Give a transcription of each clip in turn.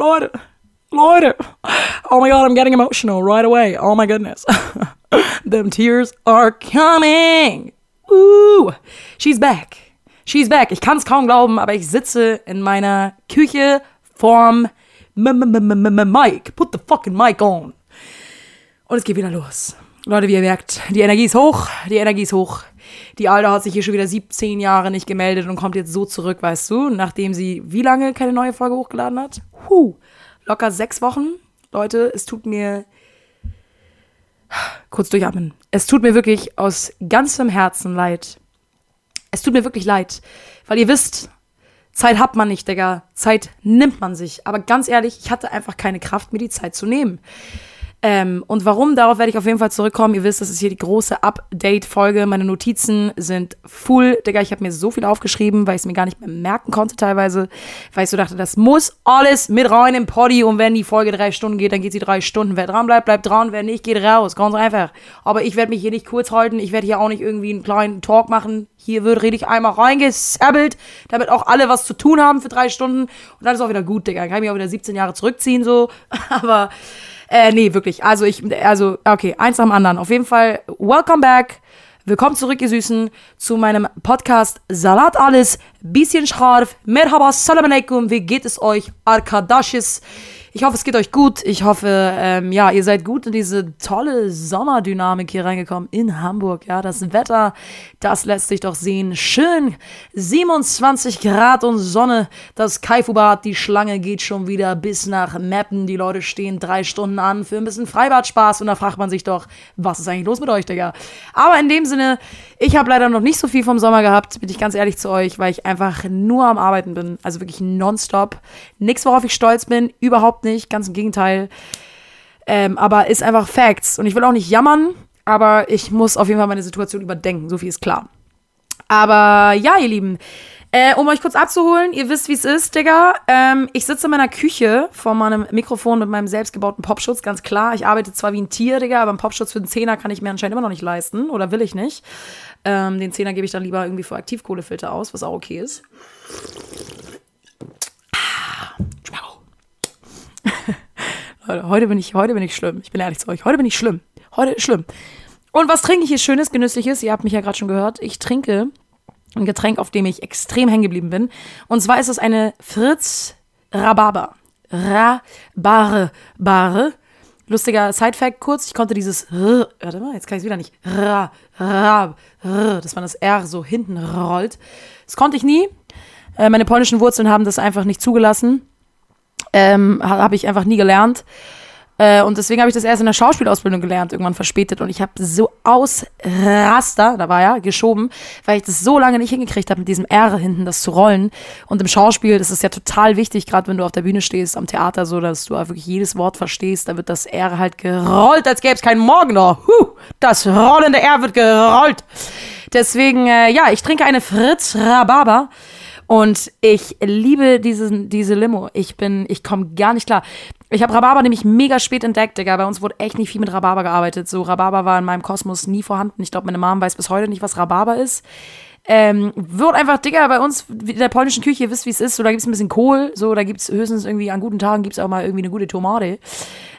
Leute, Leute. Oh my God, I'm getting emotional right away. Oh my goodness. Them tears are coming. Woo. She's back. She's back. Ich kann es kaum glauben, aber ich sitze in meiner Küche vorm Mic. Put the fucking mic on. Und es geht wieder los. Leute, wie ihr merkt, die Energie ist hoch, die Energie ist hoch. Die Alte hat sich hier schon wieder 17 Jahre nicht gemeldet und kommt jetzt so zurück, weißt du, nachdem sie wie lange keine neue Folge hochgeladen hat? Huh, locker sechs Wochen. Leute, es tut mir kurz durchatmen. Es tut mir wirklich aus ganzem Herzen leid. Es tut mir wirklich leid, weil ihr wisst, Zeit hat man nicht, Digga. Zeit nimmt man sich. Aber ganz ehrlich, ich hatte einfach keine Kraft, mir die Zeit zu nehmen. Ähm, und warum, darauf werde ich auf jeden Fall zurückkommen. Ihr wisst, das ist hier die große Update-Folge. Meine Notizen sind full. Digga, ich habe mir so viel aufgeschrieben, weil ich es mir gar nicht mehr merken konnte teilweise. Weil ich so dachte, das muss alles mit rein im Poddy. Und wenn die Folge drei Stunden geht, dann geht sie drei Stunden. Wer dran bleibt, bleibt dran. Wer nicht, geht raus. Ganz einfach. Aber ich werde mich hier nicht kurz halten. Ich werde hier auch nicht irgendwie einen kleinen Talk machen. Hier wird richtig einmal reingesabbelt, damit auch alle was zu tun haben für drei Stunden. Und dann ist auch wieder gut, Digga. Dann kann ich mich auch wieder 17 Jahre zurückziehen, so. Aber äh, nee, wirklich. Also ich, also, okay, eins nach dem anderen. Auf jeden Fall, welcome back. Willkommen zurück, ihr Süßen, zu meinem Podcast Salat alles, bisschen scharf. Merhaba, salam alaikum, wie geht es euch? Arkadashis. Ich hoffe, es geht euch gut. Ich hoffe, ähm, ja, ihr seid gut in diese tolle Sommerdynamik hier reingekommen in Hamburg. Ja, das Wetter, das lässt sich doch sehen. Schön 27 Grad und Sonne. Das Kaifubad, die Schlange geht schon wieder bis nach Meppen. Die Leute stehen drei Stunden an für ein bisschen Freibad-Spaß. Und da fragt man sich doch, was ist eigentlich los mit euch, Digga? Aber in dem Sinne, ich habe leider noch nicht so viel vom Sommer gehabt, bin ich ganz ehrlich zu euch, weil ich einfach nur am Arbeiten bin. Also wirklich nonstop. Nichts, worauf ich stolz bin. Überhaupt überhaupt nicht, ganz im Gegenteil. Ähm, aber ist einfach Facts. Und ich will auch nicht jammern, aber ich muss auf jeden Fall meine Situation überdenken, so viel ist klar. Aber ja, ihr Lieben, äh, um euch kurz abzuholen, ihr wisst, wie es ist, Digga. Ähm, ich sitze in meiner Küche vor meinem Mikrofon mit meinem selbstgebauten Popschutz, ganz klar. Ich arbeite zwar wie ein Tier, Digga, aber einen Popschutz für den Zehner kann ich mir anscheinend immer noch nicht leisten. Oder will ich nicht. Ähm, den Zehner gebe ich dann lieber irgendwie für Aktivkohlefilter aus, was auch okay ist. Leute, heute bin ich, heute bin ich schlimm. Ich bin ehrlich zu euch. Heute bin ich schlimm. Heute ist schlimm. Und was trinke ich hier Schönes, Genüssliches? Ihr habt mich ja gerade schon gehört. Ich trinke ein Getränk, auf dem ich extrem hängen geblieben bin. Und zwar ist es eine Fritz Rhabarber. Rhabarber. Lustiger Sidefact kurz, ich konnte dieses R, warte mal, jetzt kann ich es wieder nicht. R, R, R, dass man das R so hinten rollt. Das konnte ich nie. Äh, meine polnischen Wurzeln haben das einfach nicht zugelassen. Ähm, habe ich einfach nie gelernt. Äh, und deswegen habe ich das erst in der Schauspielausbildung gelernt, irgendwann verspätet. Und ich habe so aus Raster, da war ja, geschoben, weil ich das so lange nicht hingekriegt habe, mit diesem R hinten das zu rollen. Und im Schauspiel, das ist ja total wichtig, gerade wenn du auf der Bühne stehst, am Theater, so, dass du wirklich jedes Wort verstehst. Da wird das R halt gerollt, als gäbe es keinen Morgen noch. Huh, das rollende R wird gerollt. Deswegen, äh, ja, ich trinke eine Fritz Rhabarber. Und ich liebe diesen, diese Limo. Ich bin, ich komme gar nicht klar. Ich habe Rhabarber nämlich mega spät entdeckt, Digga. Bei uns wurde echt nicht viel mit Rhabarber gearbeitet. So, Rhabarber war in meinem Kosmos nie vorhanden. Ich glaube, meine Mom weiß bis heute nicht, was Rhabarber ist. Ähm, wird einfach, Digga, bei uns in der polnischen Küche, ihr wisst, wie es ist, so, da gibt es ein bisschen Kohl, so, da gibt es höchstens irgendwie, an guten Tagen gibt es auch mal irgendwie eine gute Tomate.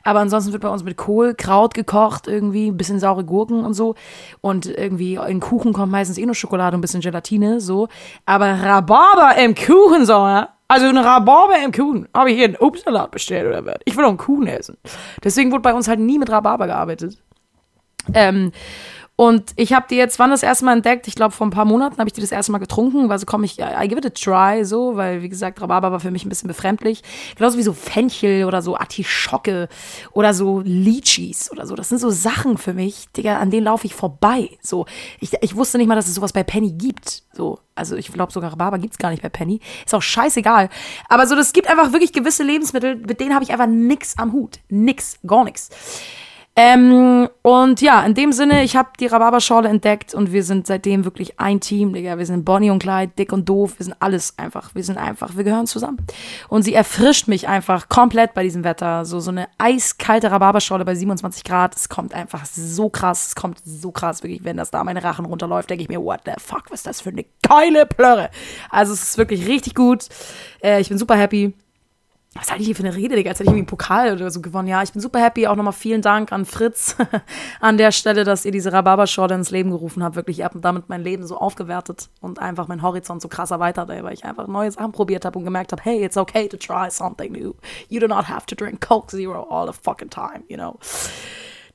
Aber ansonsten wird bei uns mit Kohl, Kraut gekocht, irgendwie, ein bisschen saure Gurken und so. Und irgendwie in Kuchen kommt meistens eh nur Schokolade und ein bisschen Gelatine, so. Aber Rhabarber im Kuchen, so, ja? Also eine Rhabarber im Kuchen. Habe ich hier einen Obstsalat bestellt oder was? Ich will auch einen Kuchen essen. Deswegen wurde bei uns halt nie mit Rhabarber gearbeitet. Ähm, und ich habe die jetzt, wann das erste Mal entdeckt? Ich glaube, vor ein paar Monaten habe ich die das erste Mal getrunken. weil so komm ich, I give it a try, so, weil, wie gesagt, Rhabarber war für mich ein bisschen befremdlich. Genauso wie so Fenchel oder so Artischocke oder so Litchis oder so. Das sind so Sachen für mich, Digga, an denen laufe ich vorbei. So, ich, ich wusste nicht mal, dass es sowas bei Penny gibt. So, also ich glaube sogar Rhabarber gibt es gar nicht bei Penny. Ist auch scheißegal. Aber so, das gibt einfach wirklich gewisse Lebensmittel, mit denen habe ich einfach nix am Hut. Nix, gar nichts. Ähm, und ja, in dem Sinne, ich habe die Rhabarberschorle entdeckt und wir sind seitdem wirklich ein Team, Digga. Wir sind Bonnie und Clyde, dick und doof. Wir sind alles einfach. Wir sind einfach, wir gehören zusammen. Und sie erfrischt mich einfach komplett bei diesem Wetter. So, so eine eiskalte Rhabarberschorle bei 27 Grad. Es kommt einfach so krass. Es kommt so krass, wirklich. Wenn das da meine Rachen runterläuft, denke ich mir, what the fuck, was ist das für eine geile Plörre. Also, es ist wirklich richtig gut. Äh, ich bin super happy. Was halte ich hier für eine Rede, Digga? Als hätte ich irgendwie einen Pokal oder so gewonnen. Ja, ich bin super happy. Auch nochmal vielen Dank an Fritz an der Stelle, dass ihr diese Rhabarberschorle ins Leben gerufen habt. Wirklich, ihr habt damit mein Leben so aufgewertet und einfach mein Horizont so krass erweitert, ey, weil ich einfach neue Sachen probiert habe und gemerkt habe, hey, it's okay to try something new. You do not have to drink Coke Zero all the fucking time, you know.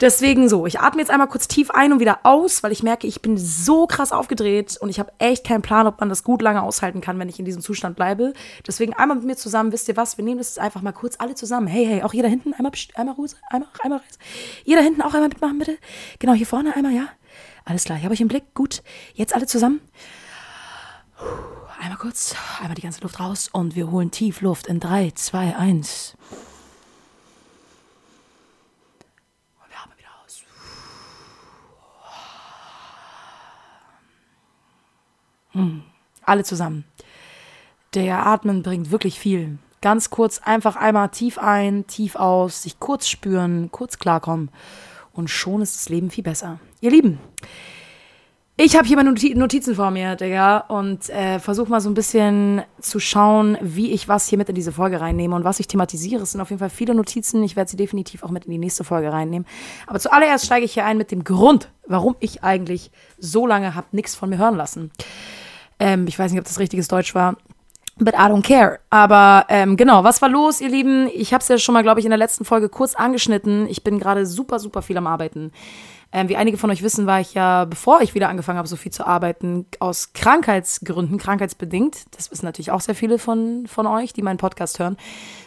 Deswegen so, ich atme jetzt einmal kurz tief ein und wieder aus, weil ich merke, ich bin so krass aufgedreht und ich habe echt keinen Plan, ob man das gut lange aushalten kann, wenn ich in diesem Zustand bleibe. Deswegen einmal mit mir zusammen, wisst ihr was, wir nehmen das jetzt einfach mal kurz alle zusammen. Hey, hey, auch hier da hinten, einmal, einmal Ruhe, einmal, einmal. Ihr da hinten auch einmal mitmachen, bitte. Genau, hier vorne einmal, ja. Alles klar, ich habe euch im Blick, gut. Jetzt alle zusammen. Einmal kurz, einmal die ganze Luft raus und wir holen tief Luft in 3, 2, 1. Hm. Alle zusammen. Der Atmen bringt wirklich viel. Ganz kurz einfach einmal tief ein, tief aus, sich kurz spüren, kurz klarkommen. Und schon ist das Leben viel besser. Ihr Lieben, ich habe hier meine Notizen vor mir, Digga, und äh, versuche mal so ein bisschen zu schauen, wie ich was hier mit in diese Folge reinnehme und was ich thematisiere. Es sind auf jeden Fall viele Notizen. Ich werde sie definitiv auch mit in die nächste Folge reinnehmen. Aber zuallererst steige ich hier ein mit dem Grund, warum ich eigentlich so lange habe nichts von mir hören lassen. Ähm, ich weiß nicht, ob das richtiges Deutsch war. But I don't care. Aber ähm, genau, was war los, ihr Lieben? Ich habe es ja schon mal, glaube ich, in der letzten Folge kurz angeschnitten. Ich bin gerade super, super viel am Arbeiten. Ähm, wie einige von euch wissen, war ich ja, bevor ich wieder angefangen habe, so viel zu arbeiten, aus Krankheitsgründen, krankheitsbedingt, das wissen natürlich auch sehr viele von, von euch, die meinen Podcast hören,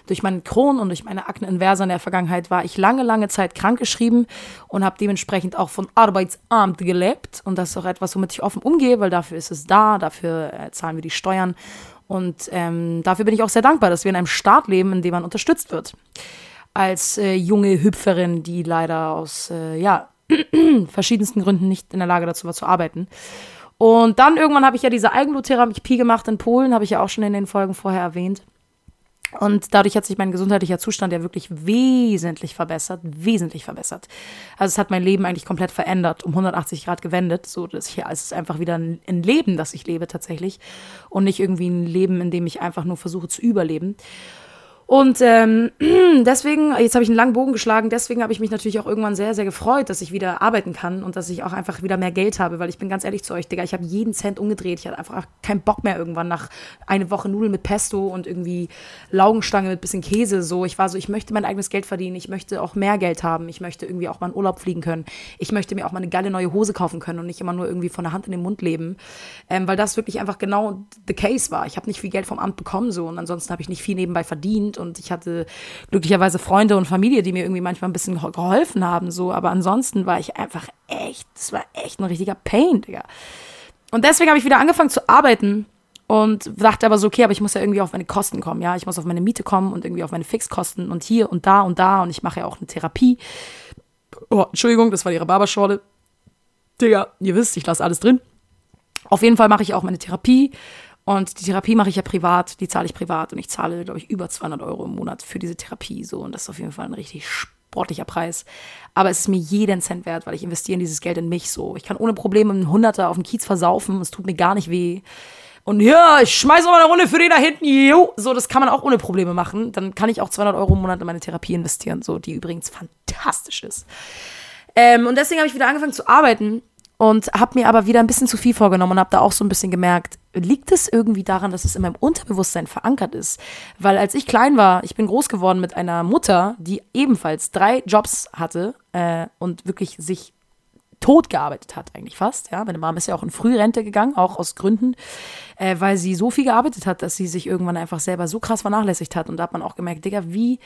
durch meinen Kron und durch meine Akne inversa in der Vergangenheit war ich lange, lange Zeit krankgeschrieben und habe dementsprechend auch von Arbeitsamt gelebt. Und das ist auch etwas, womit ich offen umgehe, weil dafür ist es da, dafür äh, zahlen wir die Steuern. Und ähm, dafür bin ich auch sehr dankbar, dass wir in einem Staat leben, in dem man unterstützt wird. Als äh, junge Hüpferin, die leider aus, äh, ja, verschiedensten Gründen nicht in der Lage dazu war zu arbeiten. Und dann irgendwann habe ich ja diese Eigenbluttherapie gemacht in Polen, habe ich ja auch schon in den Folgen vorher erwähnt. Und dadurch hat sich mein gesundheitlicher Zustand ja wirklich wesentlich verbessert, wesentlich verbessert. Also es hat mein Leben eigentlich komplett verändert, um 180 Grad gewendet, so dass ich, es ist einfach wieder ein Leben, das ich lebe tatsächlich und nicht irgendwie ein Leben, in dem ich einfach nur versuche zu überleben. Und ähm, deswegen, jetzt habe ich einen langen Bogen geschlagen, deswegen habe ich mich natürlich auch irgendwann sehr, sehr gefreut, dass ich wieder arbeiten kann und dass ich auch einfach wieder mehr Geld habe, weil ich bin ganz ehrlich zu euch, Digga, ich habe jeden Cent umgedreht. Ich hatte einfach keinen Bock mehr irgendwann nach eine Woche Nudeln mit Pesto und irgendwie Laugenstange mit bisschen Käse. So, ich war so, ich möchte mein eigenes Geld verdienen, ich möchte auch mehr Geld haben, ich möchte irgendwie auch mal in Urlaub fliegen können, ich möchte mir auch mal eine geile neue Hose kaufen können und nicht immer nur irgendwie von der Hand in den Mund leben, ähm, weil das wirklich einfach genau the case war. Ich habe nicht viel Geld vom Amt bekommen so und ansonsten habe ich nicht viel nebenbei verdient und ich hatte glücklicherweise Freunde und Familie, die mir irgendwie manchmal ein bisschen geholfen haben, so, aber ansonsten war ich einfach echt, das war echt ein richtiger Pain, Digga. Und deswegen habe ich wieder angefangen zu arbeiten und dachte aber so, okay, aber ich muss ja irgendwie auf meine Kosten kommen, ja, ich muss auf meine Miete kommen und irgendwie auf meine Fixkosten und hier und da und da und ich mache ja auch eine Therapie. Oh, Entschuldigung, das war ihre Barberschorle. Digga, ihr wisst, ich lasse alles drin. Auf jeden Fall mache ich auch meine Therapie und die Therapie mache ich ja privat, die zahle ich privat und ich zahle, glaube ich, über 200 Euro im Monat für diese Therapie. So, und das ist auf jeden Fall ein richtig sportlicher Preis. Aber es ist mir jeden Cent wert, weil ich investiere in dieses Geld in mich so. Ich kann ohne Probleme einen Hunderter auf dem Kiez versaufen, es tut mir gar nicht weh. Und ja, ich schmeiße mal eine Runde für den da hinten. Jo. So, das kann man auch ohne Probleme machen. Dann kann ich auch 200 Euro im Monat in meine Therapie investieren, so, die übrigens fantastisch ist. Ähm, und deswegen habe ich wieder angefangen zu arbeiten und habe mir aber wieder ein bisschen zu viel vorgenommen und habe da auch so ein bisschen gemerkt, liegt es irgendwie daran, dass es in meinem Unterbewusstsein verankert ist? Weil als ich klein war, ich bin groß geworden mit einer Mutter, die ebenfalls drei Jobs hatte äh, und wirklich sich tot gearbeitet hat, eigentlich fast. Ja, meine Mama ist ja auch in Frührente gegangen, auch aus Gründen, äh, weil sie so viel gearbeitet hat, dass sie sich irgendwann einfach selber so krass vernachlässigt hat. Und da hat man auch gemerkt, Digga, wie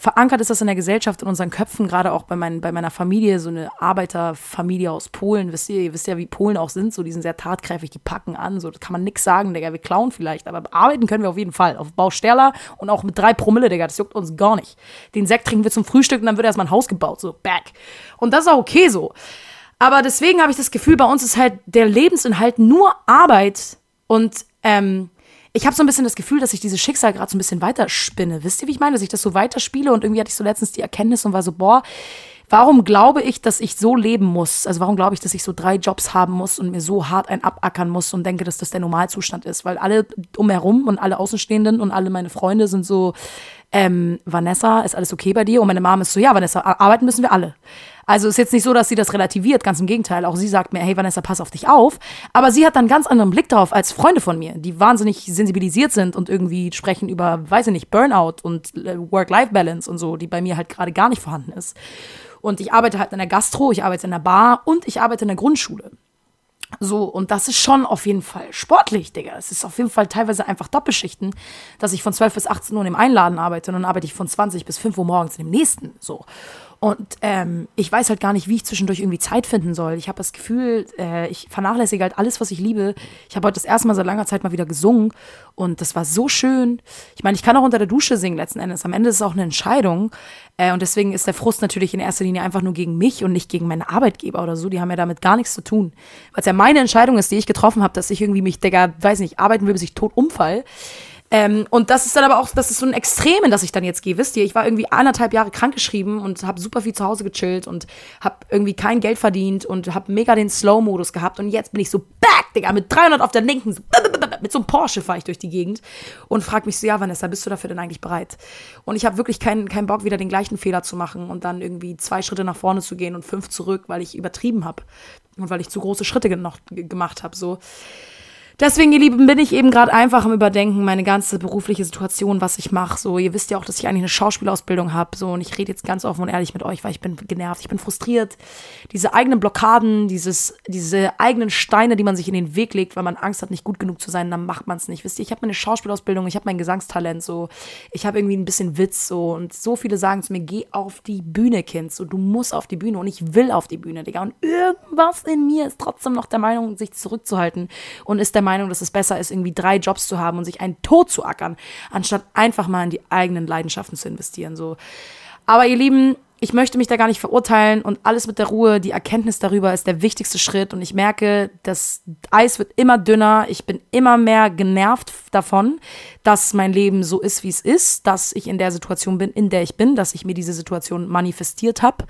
verankert ist das in der Gesellschaft, in unseren Köpfen, gerade auch bei, mein, bei meiner Familie, so eine Arbeiterfamilie aus Polen. Wisst ihr, ihr wisst ja, wie Polen auch sind, so die sind sehr tatkräftig, die packen an, so das kann man nix sagen, Digga, wir klauen vielleicht, aber arbeiten können wir auf jeden Fall. Auf Bausterler und auch mit drei Promille, Digga, das juckt uns gar nicht. Den Sekt trinken wir zum Frühstück und dann wird erstmal ein Haus gebaut, so back. Und das ist auch okay so. Aber deswegen habe ich das Gefühl, bei uns ist halt der Lebensinhalt nur Arbeit und ähm, ich habe so ein bisschen das Gefühl, dass ich dieses Schicksal gerade so ein bisschen weiterspinne. Wisst ihr, wie ich meine? Dass ich das so weiterspiele und irgendwie hatte ich so letztens die Erkenntnis und war so, boah, warum glaube ich, dass ich so leben muss? Also warum glaube ich, dass ich so drei Jobs haben muss und mir so hart ein abackern muss und denke, dass das der Normalzustand ist? Weil alle umherum und alle Außenstehenden und alle meine Freunde sind so, ähm, Vanessa, ist alles okay bei dir? Und meine Mom ist so, ja, Vanessa, arbeiten müssen wir alle. Also ist jetzt nicht so, dass sie das relativiert, ganz im Gegenteil. Auch sie sagt mir, hey Vanessa, pass auf dich auf. Aber sie hat dann einen ganz anderen Blick drauf als Freunde von mir, die wahnsinnig sensibilisiert sind und irgendwie sprechen über, weiß ich nicht, Burnout und äh, Work-Life-Balance und so, die bei mir halt gerade gar nicht vorhanden ist. Und ich arbeite halt in der Gastro, ich arbeite in der Bar und ich arbeite in der Grundschule. So, und das ist schon auf jeden Fall sportlich, Digga. Es ist auf jeden Fall teilweise einfach Doppelschichten, dass ich von 12 bis 18 Uhr im Einladen arbeite und dann arbeite ich von 20 bis 5 Uhr morgens in dem nächsten. So. Und ähm, ich weiß halt gar nicht, wie ich zwischendurch irgendwie Zeit finden soll. Ich habe das Gefühl, äh, ich vernachlässige halt alles, was ich liebe. Ich habe heute das erste Mal seit langer Zeit mal wieder gesungen und das war so schön. Ich meine, ich kann auch unter der Dusche singen letzten Endes. Am Ende ist es auch eine Entscheidung. Äh, und deswegen ist der Frust natürlich in erster Linie einfach nur gegen mich und nicht gegen meine Arbeitgeber oder so. Die haben ja damit gar nichts zu tun. Weil es ja meine Entscheidung ist, die ich getroffen habe, dass ich irgendwie mich, Digga, weiß nicht, arbeiten will, bis ich tot umfall. Ähm, und das ist dann aber auch, das ist so ein Extrem, in das ich dann jetzt gehe. Wisst ihr, ich war irgendwie anderthalb Jahre krankgeschrieben und habe super viel zu Hause gechillt und habe irgendwie kein Geld verdient und habe mega den Slow-Modus gehabt. Und jetzt bin ich so back, Digga, mit 300 auf der linken, so, mit so einem Porsche fahre ich durch die Gegend und frage mich so, ja, Vanessa, bist du dafür denn eigentlich bereit? Und ich habe wirklich keinen keinen Bock, wieder den gleichen Fehler zu machen und dann irgendwie zwei Schritte nach vorne zu gehen und fünf zurück, weil ich übertrieben habe und weil ich zu große Schritte noch gemacht habe. So. Deswegen, ihr Lieben, bin ich eben gerade einfach am Überdenken, meine ganze berufliche Situation, was ich mache. So, ihr wisst ja auch, dass ich eigentlich eine Schauspielausbildung habe. So, und ich rede jetzt ganz offen und ehrlich mit euch, weil ich bin genervt, ich bin frustriert. Diese eigenen Blockaden, dieses, diese eigenen Steine, die man sich in den Weg legt, weil man Angst hat, nicht gut genug zu sein, dann macht man es nicht. Wisst ihr, ich habe meine Schauspielausbildung, ich habe mein Gesangstalent, so, ich habe irgendwie ein bisschen Witz, so, und so viele sagen zu mir, geh auf die Bühne, Kind, so, du musst auf die Bühne und ich will auf die Bühne, Digga. Und irgendwas in mir ist trotzdem noch der Meinung, sich zurückzuhalten und ist der Meinung, Meinung, dass es besser ist, irgendwie drei Jobs zu haben und sich einen Tod zu ackern, anstatt einfach mal in die eigenen Leidenschaften zu investieren. So. Aber ihr Lieben, ich möchte mich da gar nicht verurteilen und alles mit der Ruhe, die Erkenntnis darüber ist der wichtigste Schritt und ich merke, das Eis wird immer dünner, ich bin immer mehr genervt davon, dass mein Leben so ist, wie es ist, dass ich in der Situation bin, in der ich bin, dass ich mir diese Situation manifestiert habe,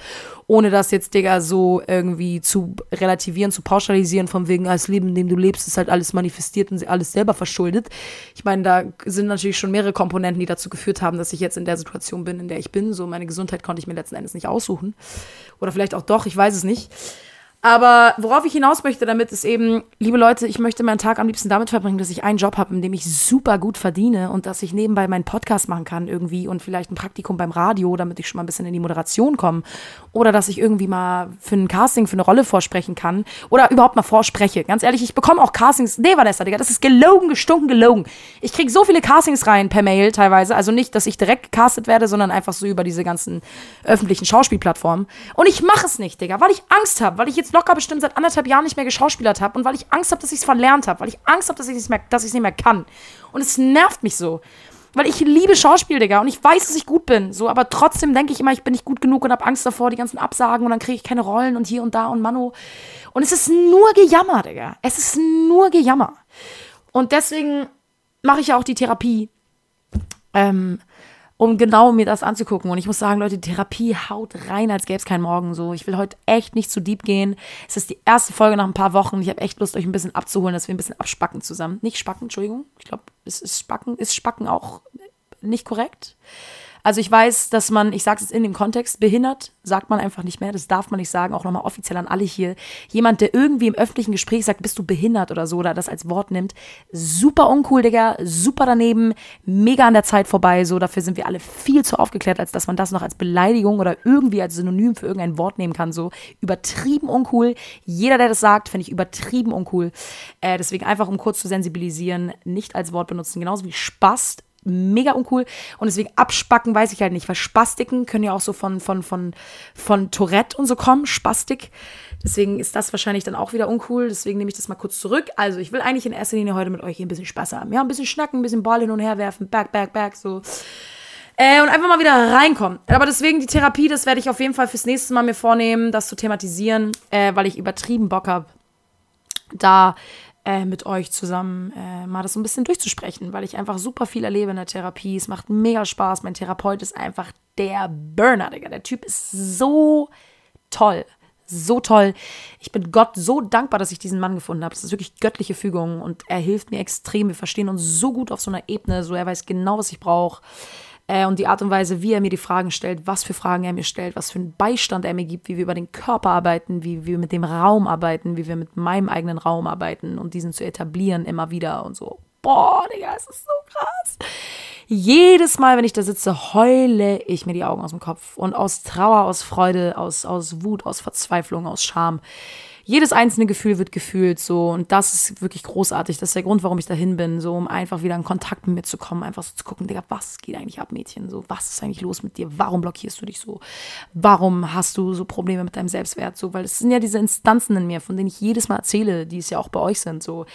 ohne das jetzt, Digga, so irgendwie zu relativieren, zu pauschalisieren, von wegen, als Leben, in dem du lebst, ist halt alles manifestiert und alles selber verschuldet. Ich meine, da sind natürlich schon mehrere Komponenten, die dazu geführt haben, dass ich jetzt in der Situation bin, in der ich bin. So, meine Gesundheit konnte ich mir letzten Endes nicht aussuchen. Oder vielleicht auch doch, ich weiß es nicht. Aber worauf ich hinaus möchte damit ist eben, liebe Leute, ich möchte meinen Tag am liebsten damit verbringen, dass ich einen Job habe, in dem ich super gut verdiene und dass ich nebenbei meinen Podcast machen kann irgendwie und vielleicht ein Praktikum beim Radio, damit ich schon mal ein bisschen in die Moderation komme. Oder dass ich irgendwie mal für ein Casting, für eine Rolle vorsprechen kann. Oder überhaupt mal vorspreche. Ganz ehrlich, ich bekomme auch Castings. Nee, Vanessa, Digga, das ist gelogen, gestunken, gelogen. Ich kriege so viele Castings rein per Mail teilweise. Also nicht, dass ich direkt gecastet werde, sondern einfach so über diese ganzen öffentlichen Schauspielplattformen. Und ich mache es nicht, Digga, weil ich Angst habe, weil ich jetzt jetzt locker bestimmt seit anderthalb Jahren nicht mehr geschauspielert habe und weil ich Angst habe, dass ich es verlernt habe, weil ich Angst habe, dass ich es nicht, nicht mehr kann. Und es nervt mich so. Weil ich liebe Schauspiel, Digga, und ich weiß, dass ich gut bin. So, aber trotzdem denke ich immer, ich bin nicht gut genug und habe Angst davor, die ganzen Absagen und dann kriege ich keine Rollen und hier und da und Mano. Und es ist nur Gejammer, Digga. Es ist nur Gejammer. Und deswegen mache ich ja auch die Therapie. Ähm, um genau mir das anzugucken. Und ich muss sagen, Leute, Therapie haut rein, als gäbe es keinen Morgen so. Ich will heute echt nicht zu deep gehen. Es ist die erste Folge nach ein paar Wochen. Ich habe echt Lust, euch ein bisschen abzuholen, dass wir ein bisschen abspacken zusammen. Nicht spacken, Entschuldigung. Ich glaube, es ist spacken. Ist spacken auch nicht korrekt? Also ich weiß, dass man, ich sage es in dem Kontext, behindert sagt man einfach nicht mehr. Das darf man nicht sagen, auch nochmal offiziell an alle hier. Jemand, der irgendwie im öffentlichen Gespräch sagt, bist du behindert oder so, oder das als Wort nimmt, super uncool, Digga, super daneben, mega an der Zeit vorbei. So, dafür sind wir alle viel zu aufgeklärt, als dass man das noch als Beleidigung oder irgendwie als Synonym für irgendein Wort nehmen kann. So, übertrieben uncool. Jeder, der das sagt, finde ich übertrieben uncool. Äh, deswegen einfach, um kurz zu sensibilisieren, nicht als Wort benutzen. Genauso wie Spast mega uncool. Und deswegen abspacken weiß ich halt nicht, weil Spastiken können ja auch so von, von, von, von Tourette und so kommen, Spastik. Deswegen ist das wahrscheinlich dann auch wieder uncool. Deswegen nehme ich das mal kurz zurück. Also, ich will eigentlich in erster Linie heute mit euch hier ein bisschen Spaß haben. Ja, ein bisschen schnacken, ein bisschen Ball hin und her werfen, back, back, back, so. Äh, und einfach mal wieder reinkommen. Aber deswegen die Therapie, das werde ich auf jeden Fall fürs nächste Mal mir vornehmen, das zu thematisieren, äh, weil ich übertrieben Bock habe, da äh, mit euch zusammen äh, mal das so ein bisschen durchzusprechen, weil ich einfach super viel erlebe in der Therapie. Es macht mega Spaß. Mein Therapeut ist einfach der Burner, Digga. Der Typ ist so toll. So toll. Ich bin Gott so dankbar, dass ich diesen Mann gefunden habe. Es ist wirklich göttliche Fügung und er hilft mir extrem. Wir verstehen uns so gut auf so einer Ebene. So, er weiß genau, was ich brauche. Äh, und die Art und Weise, wie er mir die Fragen stellt, was für Fragen er mir stellt, was für einen Beistand er mir gibt, wie wir über den Körper arbeiten, wie wir mit dem Raum arbeiten, wie wir mit meinem eigenen Raum arbeiten und diesen zu etablieren immer wieder und so. Boah, Digga, es ist so krass. Jedes Mal, wenn ich da sitze, heule ich mir die Augen aus dem Kopf. Und aus Trauer, aus Freude, aus, aus Wut, aus Verzweiflung, aus Scham jedes einzelne Gefühl wird gefühlt so und das ist wirklich großartig. Das ist der Grund, warum ich dahin bin, so um einfach wieder in Kontakt mit mir zu kommen, einfach so zu gucken, Digga, was geht eigentlich ab, Mädchen? So, was ist eigentlich los mit dir? Warum blockierst du dich so? Warum hast du so Probleme mit deinem Selbstwert? So, weil es sind ja diese Instanzen in mir, von denen ich jedes Mal erzähle, die es ja auch bei euch sind. So,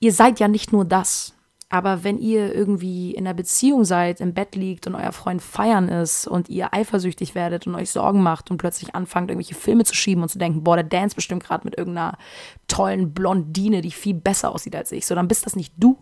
ihr seid ja nicht nur das. Aber wenn ihr irgendwie in einer Beziehung seid, im Bett liegt und euer Freund feiern ist und ihr eifersüchtig werdet und euch Sorgen macht und plötzlich anfangt, irgendwelche Filme zu schieben und zu denken, boah, der dance bestimmt gerade mit irgendeiner tollen Blondine, die viel besser aussieht als ich, so dann bist das nicht du.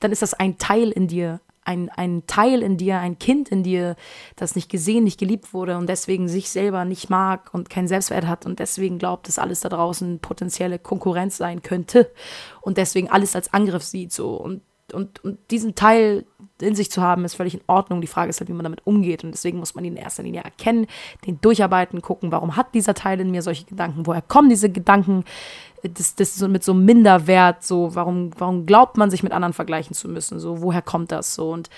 Dann ist das ein Teil in dir, ein, ein Teil in dir, ein Kind in dir, das nicht gesehen, nicht geliebt wurde und deswegen sich selber nicht mag und keinen Selbstwert hat und deswegen glaubt, dass alles da draußen potenzielle Konkurrenz sein könnte und deswegen alles als Angriff sieht so und und, und diesen Teil in sich zu haben, ist völlig in Ordnung. Die Frage ist halt, wie man damit umgeht. Und deswegen muss man ihn in erster Linie erkennen, den durcharbeiten, gucken, warum hat dieser Teil in mir solche Gedanken, woher kommen diese Gedanken, das, das so mit so Minderwert, so, warum, warum glaubt man, sich mit anderen vergleichen zu müssen, so, woher kommt das so? Und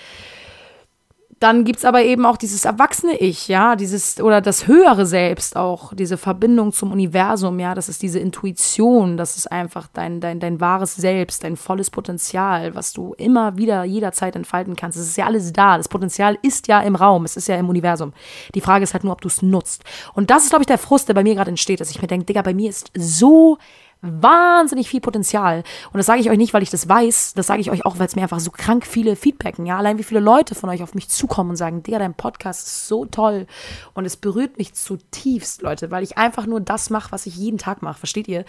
dann gibt es aber eben auch dieses erwachsene Ich, ja, dieses oder das höhere Selbst auch, diese Verbindung zum Universum, ja, das ist diese Intuition, das ist einfach dein, dein, dein wahres Selbst, dein volles Potenzial, was du immer wieder jederzeit entfalten kannst. Es ist ja alles da. Das Potenzial ist ja im Raum, es ist ja im Universum. Die Frage ist halt nur, ob du es nutzt. Und das ist, glaube ich, der Frust, der bei mir gerade entsteht, dass ich mir denke, Digga, bei mir ist so wahnsinnig viel Potenzial. Und das sage ich euch nicht, weil ich das weiß, das sage ich euch auch, weil es mir einfach so krank viele Feedbacken, ja, allein wie viele Leute von euch auf mich zukommen und sagen, Digga, dein Podcast ist so toll und es berührt mich zutiefst, Leute, weil ich einfach nur das mache, was ich jeden Tag mache, versteht ihr?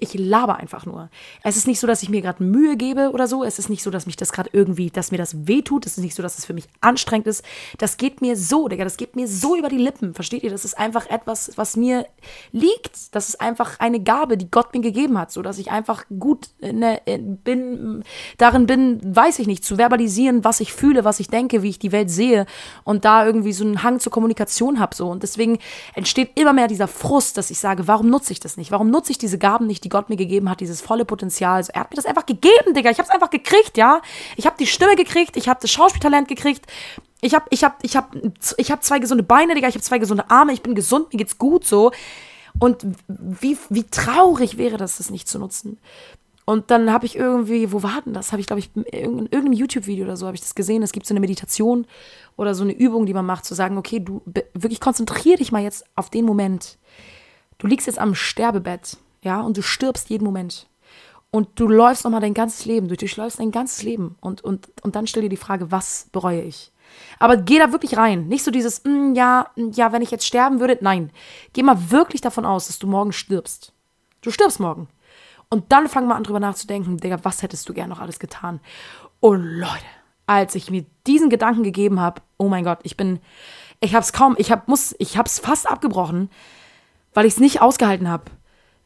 Ich laber einfach nur. Es ist nicht so, dass ich mir gerade Mühe gebe oder so. Es ist nicht so, dass mich das gerade irgendwie, dass mir das wehtut. Es ist nicht so, dass es für mich anstrengend ist. Das geht mir so, Digga, das geht mir so über die Lippen. Versteht ihr? Das ist einfach etwas, was mir liegt. Das ist einfach eine Gabe, die Gott mir gegeben hat, so dass ich einfach gut ne, bin, darin bin, weiß ich nicht, zu verbalisieren, was ich fühle, was ich denke, wie ich die Welt sehe und da irgendwie so einen Hang zur Kommunikation habe so. Und deswegen entsteht immer mehr dieser Frust, dass ich sage, warum nutze ich das nicht? Warum nutze ich diese Gaben nicht, die Gott mir gegeben hat, dieses volle Potenzial. Also er hat mir das einfach gegeben, Digga. Ich habe es einfach gekriegt, ja. Ich habe die Stimme gekriegt, ich habe das Schauspieltalent gekriegt. Ich habe ich hab, ich hab, ich hab zwei gesunde Beine, Digga. Ich habe zwei gesunde Arme. Ich bin gesund, mir geht's gut so. Und wie, wie traurig wäre das, das nicht zu nutzen. Und dann habe ich irgendwie, wo war denn das? Habe ich, glaube ich, in irgendeinem YouTube-Video oder so habe ich das gesehen. Es gibt so eine Meditation oder so eine Übung, die man macht, zu sagen, okay, du wirklich konzentrier dich mal jetzt auf den Moment. Du liegst jetzt am Sterbebett ja, und du stirbst jeden Moment. Und du läufst nochmal dein ganzes Leben, du durchläufst dein ganzes Leben und, und, und dann stell dir die Frage, was bereue ich? Aber geh da wirklich rein. Nicht so dieses, mm, ja, mm, ja, wenn ich jetzt sterben würde. Nein. Geh mal wirklich davon aus, dass du morgen stirbst. Du stirbst morgen. Und dann fang mal an, drüber nachzudenken, Digga, was hättest du gern noch alles getan? Und Leute, als ich mir diesen Gedanken gegeben habe, oh mein Gott, ich bin, ich hab's kaum, ich hab, muss, ich hab's fast abgebrochen, weil ich es nicht ausgehalten habe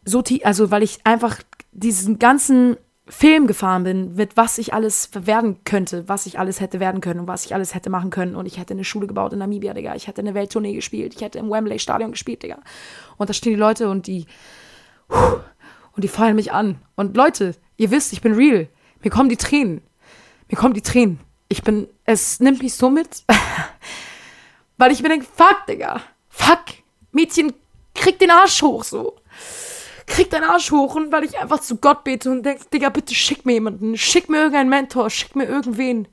so tief, also weil ich einfach diesen ganzen Film gefahren bin, mit was ich alles werden könnte, was ich alles hätte werden können und was ich alles hätte machen können. Und ich hätte eine Schule gebaut in Namibia, Digga. Ich hätte eine Welttournee gespielt. Ich hätte im Wembley Stadion gespielt, Digga. Und da stehen die Leute und die, und die feuern mich an. Und Leute, ihr wisst, ich bin real. Mir kommen die Tränen. Mir kommen die Tränen. Ich bin, es nimmt mich so mit, weil ich mir denke, fuck, Digga. Fuck. Mädchen, krieg den Arsch hoch, so krieg deinen Arsch hoch und weil ich einfach zu Gott bete und denke, Digga, bitte schick mir jemanden, schick mir irgendeinen Mentor, schick mir irgendwen,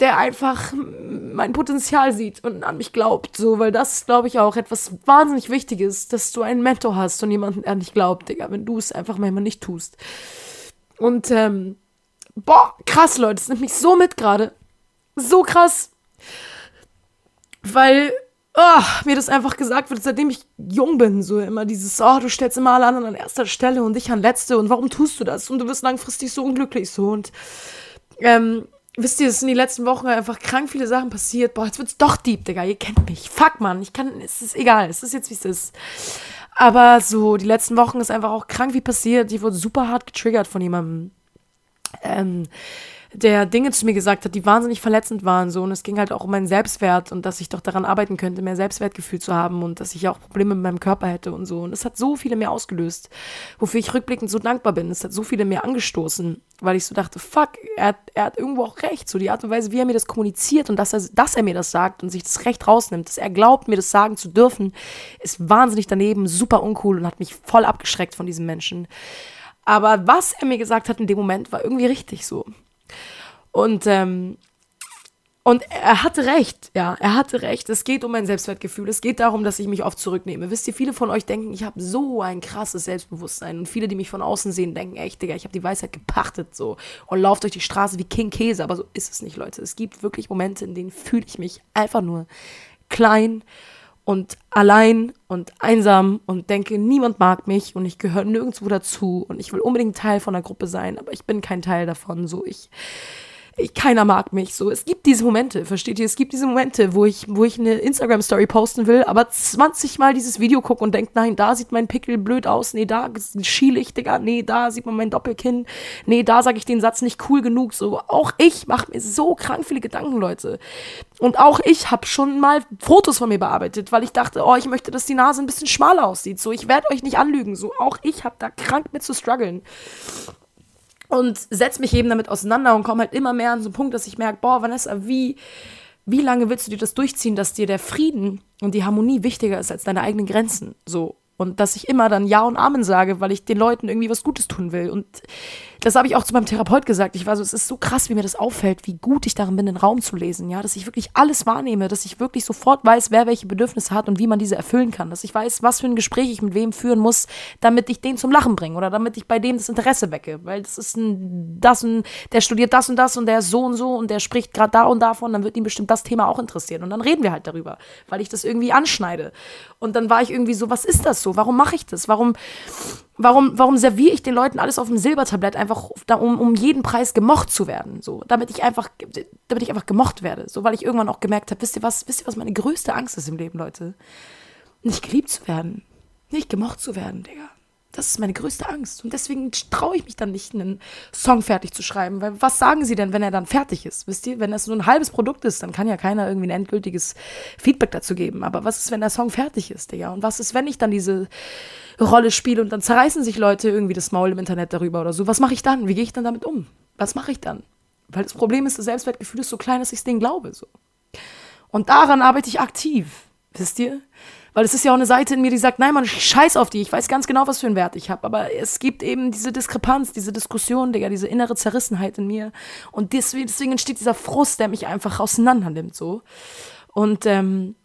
der einfach mein Potenzial sieht und an mich glaubt, so, weil das glaube ich auch etwas wahnsinnig Wichtiges, dass du einen Mentor hast und jemanden, an dich glaubt, Digga, wenn du es einfach manchmal nicht tust. Und, ähm, boah, krass, Leute, das nimmt mich so mit gerade. So krass. Weil oh, mir das einfach gesagt wird, seitdem ich jung bin, so immer dieses, oh, du stellst immer alle anderen an erster Stelle und ich an letzte und warum tust du das? Und du wirst langfristig so unglücklich so und ähm, wisst ihr, es sind die letzten Wochen einfach krank viele Sachen passiert. Boah, jetzt wird's doch deep, Digga, ihr kennt mich. Fuck, Mann, ich kann, es ist egal, es ist jetzt, wie es ist. Aber so, die letzten Wochen ist einfach auch krank wie passiert. Ich wurde super hart getriggert von jemandem. Ähm, der Dinge zu mir gesagt hat, die wahnsinnig verletzend waren. So. Und es ging halt auch um meinen Selbstwert und dass ich doch daran arbeiten könnte, mehr Selbstwertgefühl zu haben und dass ich auch Probleme mit meinem Körper hätte und so. Und es hat so viele mehr ausgelöst, wofür ich rückblickend so dankbar bin. Es hat so viele mehr angestoßen, weil ich so dachte, fuck, er, er hat irgendwo auch recht. So die Art und Weise, wie er mir das kommuniziert und dass er, dass er mir das sagt und sich das Recht rausnimmt, dass er glaubt, mir das sagen zu dürfen, ist wahnsinnig daneben, super uncool und hat mich voll abgeschreckt von diesem Menschen. Aber was er mir gesagt hat in dem Moment, war irgendwie richtig so. Und, ähm, und er hatte recht, ja, er hatte recht. Es geht um mein Selbstwertgefühl. Es geht darum, dass ich mich oft zurücknehme. Wisst ihr, viele von euch denken, ich habe so ein krasses Selbstbewusstsein. Und viele, die mich von außen sehen, denken, echt, Digga, ich habe die Weisheit gepachtet so und laufe durch die Straße wie King Käse. Aber so ist es nicht, Leute. Es gibt wirklich Momente, in denen fühle ich mich einfach nur klein und allein und einsam und denke, niemand mag mich und ich gehöre nirgendwo dazu und ich will unbedingt Teil von der Gruppe sein, aber ich bin kein Teil davon. So, ich, ich, keiner mag mich so. Es gibt diese Momente, versteht ihr? Es gibt diese Momente, wo ich, wo ich eine Instagram-Story posten will, aber 20 Mal dieses Video gucke und denke, nein, da sieht mein Pickel blöd aus, nee, da schiele ich, Digga, nee, da sieht man mein Doppelkinn, nee, da sage ich den Satz nicht cool genug. So, auch ich mache mir so krank viele Gedanken, Leute. Und auch ich habe schon mal Fotos von mir bearbeitet, weil ich dachte, oh, ich möchte, dass die Nase ein bisschen schmaler aussieht. So, ich werde euch nicht anlügen. So, auch ich habe da krank mit zu strugglen und setze mich eben damit auseinander und komme halt immer mehr an so einen Punkt, dass ich merke, boah, Vanessa, wie, wie lange willst du dir das durchziehen, dass dir der Frieden und die Harmonie wichtiger ist als deine eigenen Grenzen? So. Und dass ich immer dann Ja und Amen sage, weil ich den Leuten irgendwie was Gutes tun will. Und das habe ich auch zu meinem Therapeut gesagt. Ich war so, es ist so krass, wie mir das auffällt, wie gut ich darin bin, den Raum zu lesen, ja, dass ich wirklich alles wahrnehme, dass ich wirklich sofort weiß, wer welche Bedürfnisse hat und wie man diese erfüllen kann, dass ich weiß, was für ein Gespräch ich mit wem führen muss, damit ich den zum Lachen bringe oder damit ich bei dem das Interesse wecke, weil das ist ein, das und der studiert das und das und der ist so und so und der spricht gerade da und davon, dann wird ihm bestimmt das Thema auch interessieren und dann reden wir halt darüber, weil ich das irgendwie anschneide. Und dann war ich irgendwie so, was ist das so? Warum mache ich das? Warum Warum, warum serviere ich den Leuten alles auf dem Silbertablett, einfach um, um jeden Preis gemocht zu werden? So, damit ich einfach, damit ich einfach gemocht werde. So, weil ich irgendwann auch gemerkt habe, wisst ihr was, wisst ihr, was meine größte Angst ist im Leben, Leute? Nicht geliebt zu werden. Nicht gemocht zu werden, Digga. Das ist meine größte Angst. Und deswegen traue ich mich dann nicht, einen Song fertig zu schreiben. Weil was sagen sie denn, wenn er dann fertig ist? Wisst ihr, wenn das nur ein halbes Produkt ist, dann kann ja keiner irgendwie ein endgültiges Feedback dazu geben. Aber was ist, wenn der Song fertig ist, Digga? Und was ist, wenn ich dann diese Rolle spiele und dann zerreißen sich Leute irgendwie das Maul im Internet darüber oder so. Was mache ich dann? Wie gehe ich dann damit um? Was mache ich dann? Weil das Problem ist, das Selbstwertgefühl ist so klein, dass ich es denen glaube. So. Und daran arbeite ich aktiv. Wisst ihr? Weil es ist ja auch eine Seite in mir, die sagt, nein, Mann, scheiß auf die. Ich weiß ganz genau, was für einen Wert ich habe. Aber es gibt eben diese Diskrepanz, diese Diskussion, Digga, diese innere Zerrissenheit in mir. Und deswegen, deswegen entsteht dieser Frust, der mich einfach auseinander nimmt, so. Und ähm,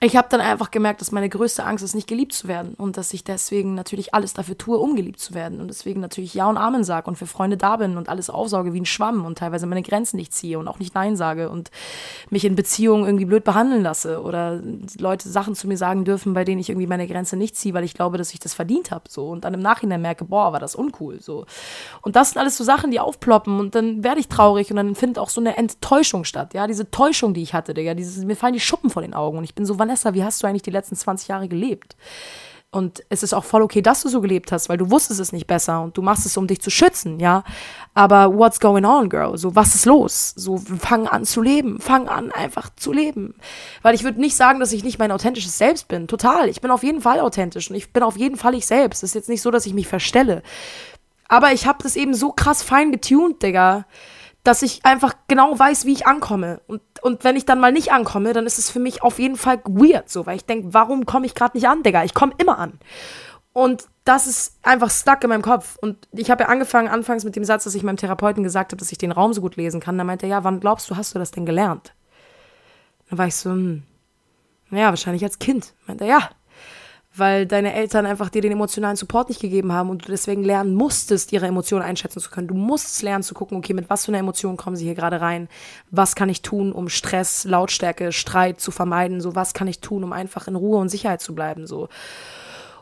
ich habe dann einfach gemerkt, dass meine größte Angst ist, nicht geliebt zu werden und dass ich deswegen natürlich alles dafür tue, um geliebt zu werden und deswegen natürlich Ja und Amen sage und für Freunde da bin und alles aufsauge wie ein Schwamm und teilweise meine Grenzen nicht ziehe und auch nicht Nein sage und mich in Beziehungen irgendwie blöd behandeln lasse oder Leute Sachen zu mir sagen dürfen, bei denen ich irgendwie meine Grenze nicht ziehe, weil ich glaube, dass ich das verdient habe so und dann im Nachhinein merke, boah, war das uncool so. Und das sind alles so Sachen, die aufploppen und dann werde ich traurig und dann findet auch so eine Enttäuschung statt, ja, diese Täuschung, die ich hatte, Digga, dieses, mir fallen die Schuppen vor den Augen und ich bin so Vanessa, wie hast du eigentlich die letzten 20 Jahre gelebt? Und es ist auch voll okay, dass du so gelebt hast, weil du wusstest es nicht besser und du machst es, um dich zu schützen, ja. Aber what's going on, girl? So, was ist los? So, fang an zu leben. Fang an, einfach zu leben. Weil ich würde nicht sagen, dass ich nicht mein authentisches Selbst bin. Total. Ich bin auf jeden Fall authentisch und ich bin auf jeden Fall ich selbst. Es ist jetzt nicht so, dass ich mich verstelle. Aber ich habe das eben so krass fein getuned, Digga dass ich einfach genau weiß, wie ich ankomme. Und, und wenn ich dann mal nicht ankomme, dann ist es für mich auf jeden Fall weird, so, weil ich denke, warum komme ich gerade nicht an, Digga? Ich komme immer an. Und das ist einfach stuck in meinem Kopf. Und ich habe ja angefangen, anfangs mit dem Satz, dass ich meinem Therapeuten gesagt habe, dass ich den Raum so gut lesen kann. Da meinte er, ja, wann glaubst du, hast du das denn gelernt? Dann war ich so, hm, naja, wahrscheinlich als Kind. Meinte er, ja, weil deine Eltern einfach dir den emotionalen Support nicht gegeben haben und du deswegen lernen musstest, ihre Emotionen einschätzen zu können. Du musstest lernen zu gucken, okay, mit was für einer Emotion kommen sie hier gerade rein? Was kann ich tun, um Stress, Lautstärke, Streit zu vermeiden? So, was kann ich tun, um einfach in Ruhe und Sicherheit zu bleiben? So.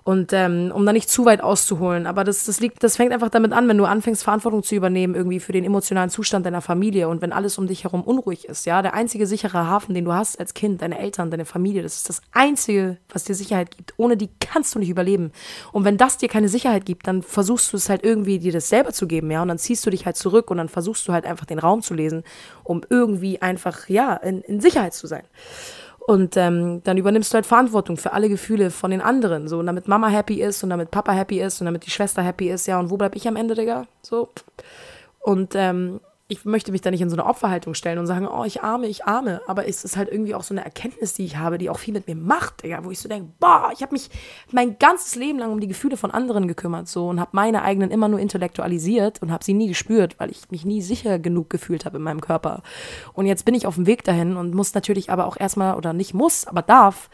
Und ähm, um da nicht zu weit auszuholen. Aber das, das liegt, das fängt einfach damit an, wenn du anfängst, Verantwortung zu übernehmen, irgendwie für den emotionalen Zustand deiner Familie und wenn alles um dich herum unruhig ist, ja. Der einzige sichere Hafen, den du hast als Kind, deine Eltern, deine Familie, das ist das Einzige, was dir Sicherheit gibt. Ohne die kannst du nicht überleben. Und wenn das dir keine Sicherheit gibt, dann versuchst du es halt irgendwie dir das selber zu geben, ja. Und dann ziehst du dich halt zurück und dann versuchst du halt einfach den Raum zu lesen, um irgendwie einfach, ja, in, in Sicherheit zu sein. Und ähm, dann übernimmst du halt Verantwortung für alle Gefühle von den anderen. So, und damit Mama happy ist und damit Papa happy ist und damit die Schwester happy ist, ja, und wo bleib ich am Ende, Digga? So. Und ähm, ich möchte mich da nicht in so eine Opferhaltung stellen und sagen, oh, ich arme, ich arme. Aber es ist halt irgendwie auch so eine Erkenntnis, die ich habe, die auch viel mit mir macht, Digga, wo ich so denke, boah, ich habe mich mein ganzes Leben lang um die Gefühle von anderen gekümmert so und habe meine eigenen immer nur intellektualisiert und habe sie nie gespürt, weil ich mich nie sicher genug gefühlt habe in meinem Körper. Und jetzt bin ich auf dem Weg dahin und muss natürlich aber auch erstmal, oder nicht muss, aber darf,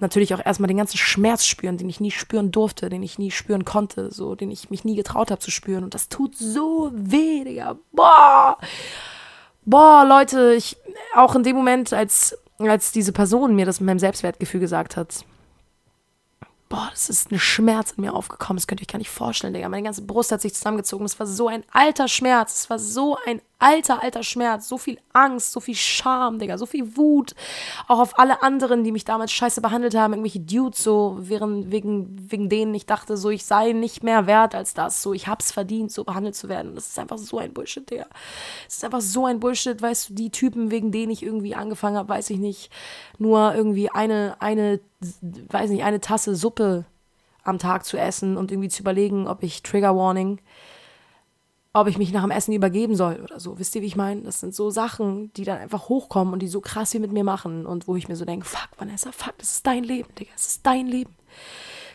natürlich auch erstmal den ganzen Schmerz spüren, den ich nie spüren durfte, den ich nie spüren konnte, so, den ich mich nie getraut habe zu spüren. Und das tut so weh, Digga. Boah! boah, Leute, ich, auch in dem Moment, als, als diese Person mir das mit meinem Selbstwertgefühl gesagt hat, boah, das ist ein Schmerz in mir aufgekommen, das könnt ihr euch gar nicht vorstellen, Digga. Meine ganze Brust hat sich zusammengezogen, es war so ein alter Schmerz, es war so ein alter, alter Schmerz, so viel Angst, so viel Scham, Digga, so viel Wut, auch auf alle anderen, die mich damals scheiße behandelt haben, irgendwelche Dudes, so, während, wegen, wegen denen ich dachte, so, ich sei nicht mehr wert als das, so, ich hab's verdient, so behandelt zu werden. Das ist einfach so ein Bullshit, Digga. Das ist einfach so ein Bullshit, weißt du, die Typen, wegen denen ich irgendwie angefangen habe, weiß ich nicht, nur irgendwie eine, eine, weiß nicht, eine Tasse Suppe am Tag zu essen und irgendwie zu überlegen, ob ich Trigger Warning ob ich mich nach dem Essen übergeben soll oder so. Wisst ihr, wie ich meine? Das sind so Sachen, die dann einfach hochkommen und die so krass viel mit mir machen und wo ich mir so denke, fuck, Vanessa, fuck, das ist dein Leben, Digga, es ist dein Leben.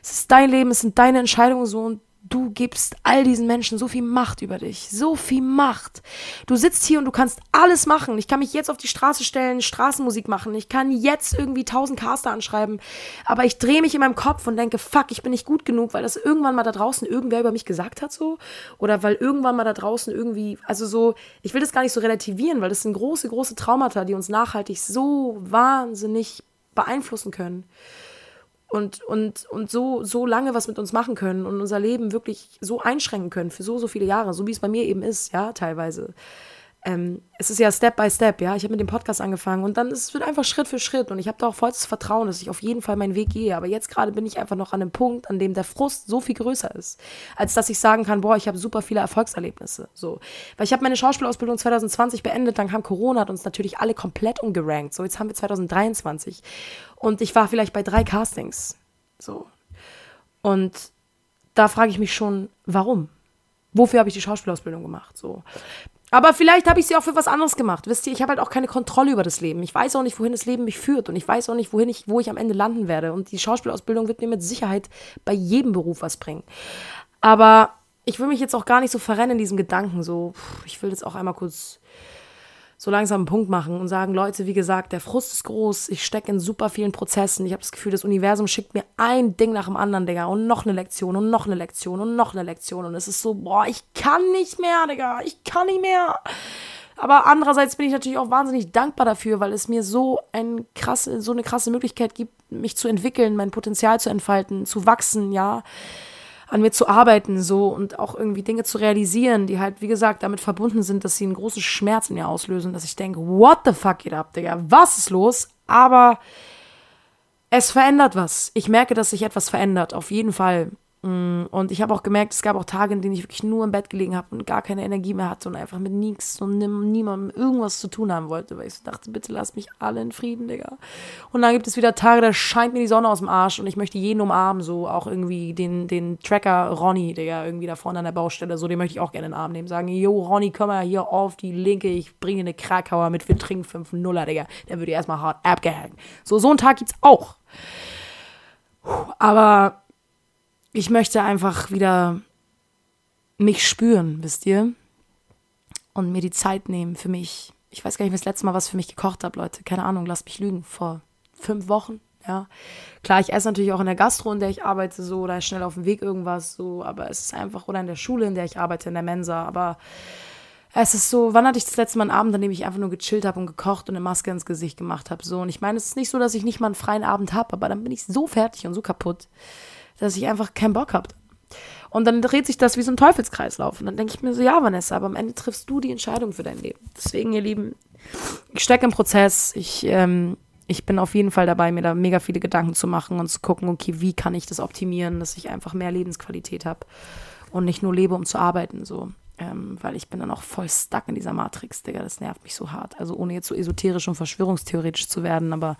Es ist dein Leben, es sind deine Entscheidungen so und du gibst all diesen Menschen so viel Macht über dich, so viel Macht. Du sitzt hier und du kannst alles machen. Ich kann mich jetzt auf die Straße stellen, Straßenmusik machen. Ich kann jetzt irgendwie tausend Caster anschreiben. Aber ich drehe mich in meinem Kopf und denke, fuck, ich bin nicht gut genug, weil das irgendwann mal da draußen irgendwer über mich gesagt hat so. Oder weil irgendwann mal da draußen irgendwie, also so, ich will das gar nicht so relativieren, weil das sind große, große Traumata, die uns nachhaltig so wahnsinnig beeinflussen können und, und, und so, so lange was mit uns machen können und unser Leben wirklich so einschränken können für so, so viele Jahre, so wie es bei mir eben ist, ja, teilweise ähm, es ist ja Step by Step, ja. Ich habe mit dem Podcast angefangen und dann ist es wird einfach Schritt für Schritt und ich habe da auch vollstes Vertrauen, dass ich auf jeden Fall meinen Weg gehe. Aber jetzt gerade bin ich einfach noch an einem Punkt, an dem der Frust so viel größer ist, als dass ich sagen kann, boah, ich habe super viele Erfolgserlebnisse. So, weil ich habe meine Schauspielausbildung 2020 beendet, dann kam Corona, hat uns natürlich alle komplett umgerankt. So, jetzt haben wir 2023 und ich war vielleicht bei drei Castings. So und da frage ich mich schon, warum? Wofür habe ich die Schauspielausbildung gemacht? So. Aber vielleicht habe ich sie auch für was anderes gemacht. Wisst ihr, ich habe halt auch keine Kontrolle über das Leben. Ich weiß auch nicht, wohin das Leben mich führt und ich weiß auch nicht, wohin ich, wo ich am Ende landen werde. Und die Schauspielausbildung wird mir mit Sicherheit bei jedem Beruf was bringen. Aber ich will mich jetzt auch gar nicht so verrennen in diesem Gedanken. So, ich will jetzt auch einmal kurz so langsam einen Punkt machen und sagen, Leute, wie gesagt, der Frust ist groß, ich stecke in super vielen Prozessen, ich habe das Gefühl, das Universum schickt mir ein Ding nach dem anderen, Digga, und noch eine Lektion und noch eine Lektion und noch eine Lektion und es ist so, boah, ich kann nicht mehr, Digga, ich kann nicht mehr. Aber andererseits bin ich natürlich auch wahnsinnig dankbar dafür, weil es mir so, ein krasse, so eine krasse Möglichkeit gibt, mich zu entwickeln, mein Potenzial zu entfalten, zu wachsen, ja an mir zu arbeiten so und auch irgendwie Dinge zu realisieren, die halt, wie gesagt, damit verbunden sind, dass sie einen großen Schmerz in mir auslösen, dass ich denke, what the fuck geht ab, Digga, was ist los? Aber es verändert was. Ich merke, dass sich etwas verändert, auf jeden Fall. Mm, und ich habe auch gemerkt, es gab auch Tage, in denen ich wirklich nur im Bett gelegen habe und gar keine Energie mehr hatte und einfach mit nichts und niemandem irgendwas zu tun haben wollte, weil ich so dachte, bitte lass mich alle in Frieden, Digga. Und dann gibt es wieder Tage, da scheint mir die Sonne aus dem Arsch und ich möchte jeden umarmen, so auch irgendwie den, den Tracker Ronny, Digga, irgendwie da vorne an der Baustelle, so den möchte ich auch gerne in den Arm nehmen. Sagen, yo, Ronny, komm mal hier auf die Linke, ich bringe eine Krakauer mit, wir trinken 5 Nuller, Digga. Der würde erstmal hart abgehängt. So, so einen Tag gibt's auch. Aber ich möchte einfach wieder mich spüren, wisst ihr? Und mir die Zeit nehmen für mich. Ich weiß gar nicht, was das letzte Mal was für mich gekocht habe, Leute. Keine Ahnung, lasst mich lügen. Vor fünf Wochen, ja. Klar, ich esse natürlich auch in der Gastro, in der ich arbeite, so, oder schnell auf dem Weg irgendwas, so, aber es ist einfach, oder in der Schule, in der ich arbeite, in der Mensa, aber es ist so, wann hatte ich das letzte Mal einen Abend, an dem ich einfach nur gechillt habe und gekocht und eine Maske ins Gesicht gemacht habe, so. Und ich meine, es ist nicht so, dass ich nicht mal einen freien Abend habe, aber dann bin ich so fertig und so kaputt dass ich einfach keinen Bock habe. Und dann dreht sich das wie so ein Teufelskreislauf. Und dann denke ich mir so, ja, Vanessa, aber am Ende triffst du die Entscheidung für dein Leben. Deswegen, ihr Lieben, ich stecke im Prozess. Ich, ähm, ich bin auf jeden Fall dabei, mir da mega viele Gedanken zu machen und zu gucken, okay, wie kann ich das optimieren, dass ich einfach mehr Lebensqualität habe und nicht nur lebe, um zu arbeiten. So. Ähm, weil ich bin dann auch voll stuck in dieser Matrix, Digga. Das nervt mich so hart. Also ohne jetzt so esoterisch und verschwörungstheoretisch zu werden, aber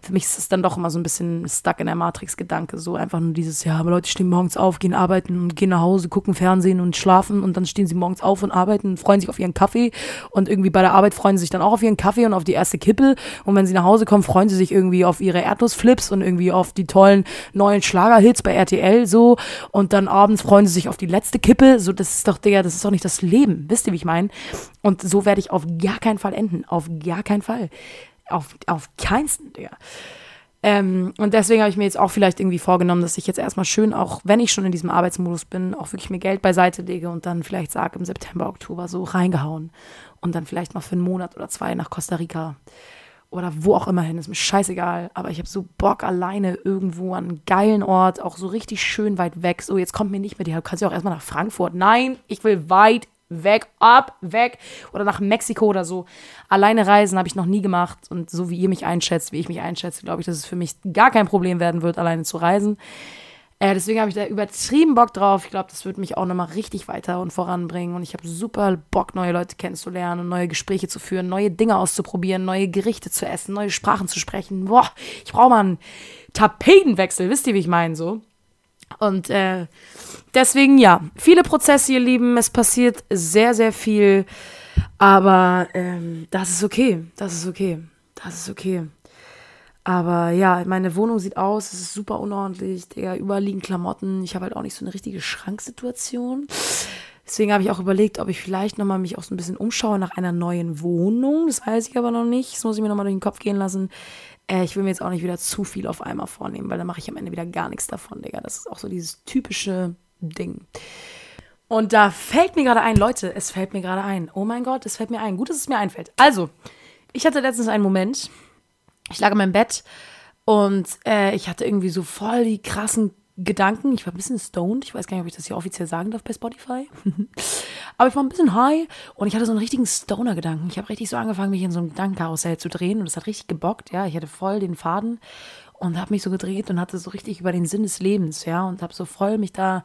für mich ist es dann doch immer so ein bisschen stuck in der Matrix-Gedanke. So einfach nur dieses, ja, aber Leute stehen morgens auf, gehen arbeiten und gehen nach Hause, gucken Fernsehen und schlafen und dann stehen sie morgens auf und arbeiten und freuen sich auf ihren Kaffee und irgendwie bei der Arbeit freuen sie sich dann auch auf ihren Kaffee und auf die erste Kippe und wenn sie nach Hause kommen, freuen sie sich irgendwie auf ihre Erdnussflips und irgendwie auf die tollen neuen Schlagerhits bei RTL so und dann abends freuen sie sich auf die letzte Kippe. So, das ist doch, Digga, das ist doch nicht das Leben. Wisst ihr, wie ich meine? Und so werde ich auf gar keinen Fall enden. Auf gar keinen Fall. Auf, auf keinsten, Digga. Ähm, und deswegen habe ich mir jetzt auch vielleicht irgendwie vorgenommen, dass ich jetzt erstmal schön, auch wenn ich schon in diesem Arbeitsmodus bin, auch wirklich mir Geld beiseite lege und dann vielleicht sage im September, Oktober so reingehauen. Und dann vielleicht mal für einen Monat oder zwei nach Costa Rica oder wo auch immer hin, ist mir scheißegal. Aber ich habe so Bock alleine irgendwo an einen geilen Ort, auch so richtig schön weit weg. So, jetzt kommt mir nicht mit dir, du kannst ja auch erstmal nach Frankfurt. Nein, ich will weit weg, ab, weg oder nach Mexiko oder so. Alleine reisen habe ich noch nie gemacht und so wie ihr mich einschätzt, wie ich mich einschätze, glaube ich, dass es für mich gar kein Problem werden wird, alleine zu reisen. Äh, deswegen habe ich da übertrieben Bock drauf. Ich glaube, das wird mich auch nochmal richtig weiter und voranbringen. Und ich habe super Bock, neue Leute kennenzulernen und neue Gespräche zu führen, neue Dinge auszuprobieren, neue Gerichte zu essen, neue Sprachen zu sprechen. Boah, ich brauche mal einen Tapetenwechsel. Wisst ihr, wie ich meine so? Und äh, deswegen ja, viele Prozesse, ihr Lieben. Es passiert sehr, sehr viel. Aber ähm, das ist okay. Das ist okay. Das ist okay. Aber ja, meine Wohnung sieht aus, es ist super unordentlich, Digga, überall liegen Klamotten. Ich habe halt auch nicht so eine richtige Schranksituation. Deswegen habe ich auch überlegt, ob ich vielleicht nochmal mich auch so ein bisschen umschaue nach einer neuen Wohnung. Das weiß ich aber noch nicht. Das muss ich mir nochmal durch den Kopf gehen lassen. Äh, ich will mir jetzt auch nicht wieder zu viel auf einmal vornehmen, weil dann mache ich am Ende wieder gar nichts davon, Digga. Das ist auch so dieses typische Ding. Und da fällt mir gerade ein, Leute, es fällt mir gerade ein. Oh mein Gott, es fällt mir ein. Gut, dass es mir einfällt. Also, ich hatte letztens einen Moment, ich lag in meinem Bett und äh, ich hatte irgendwie so voll die krassen Gedanken. Ich war ein bisschen stoned. Ich weiß gar nicht, ob ich das hier offiziell sagen darf bei Spotify. Aber ich war ein bisschen high und ich hatte so einen richtigen Stoner-Gedanken. Ich habe richtig so angefangen, mich in so einem Gedankenkarussell zu drehen und es hat richtig gebockt. Ja, ich hatte voll den Faden und habe mich so gedreht und hatte so richtig über den Sinn des Lebens, ja, und habe so voll mich da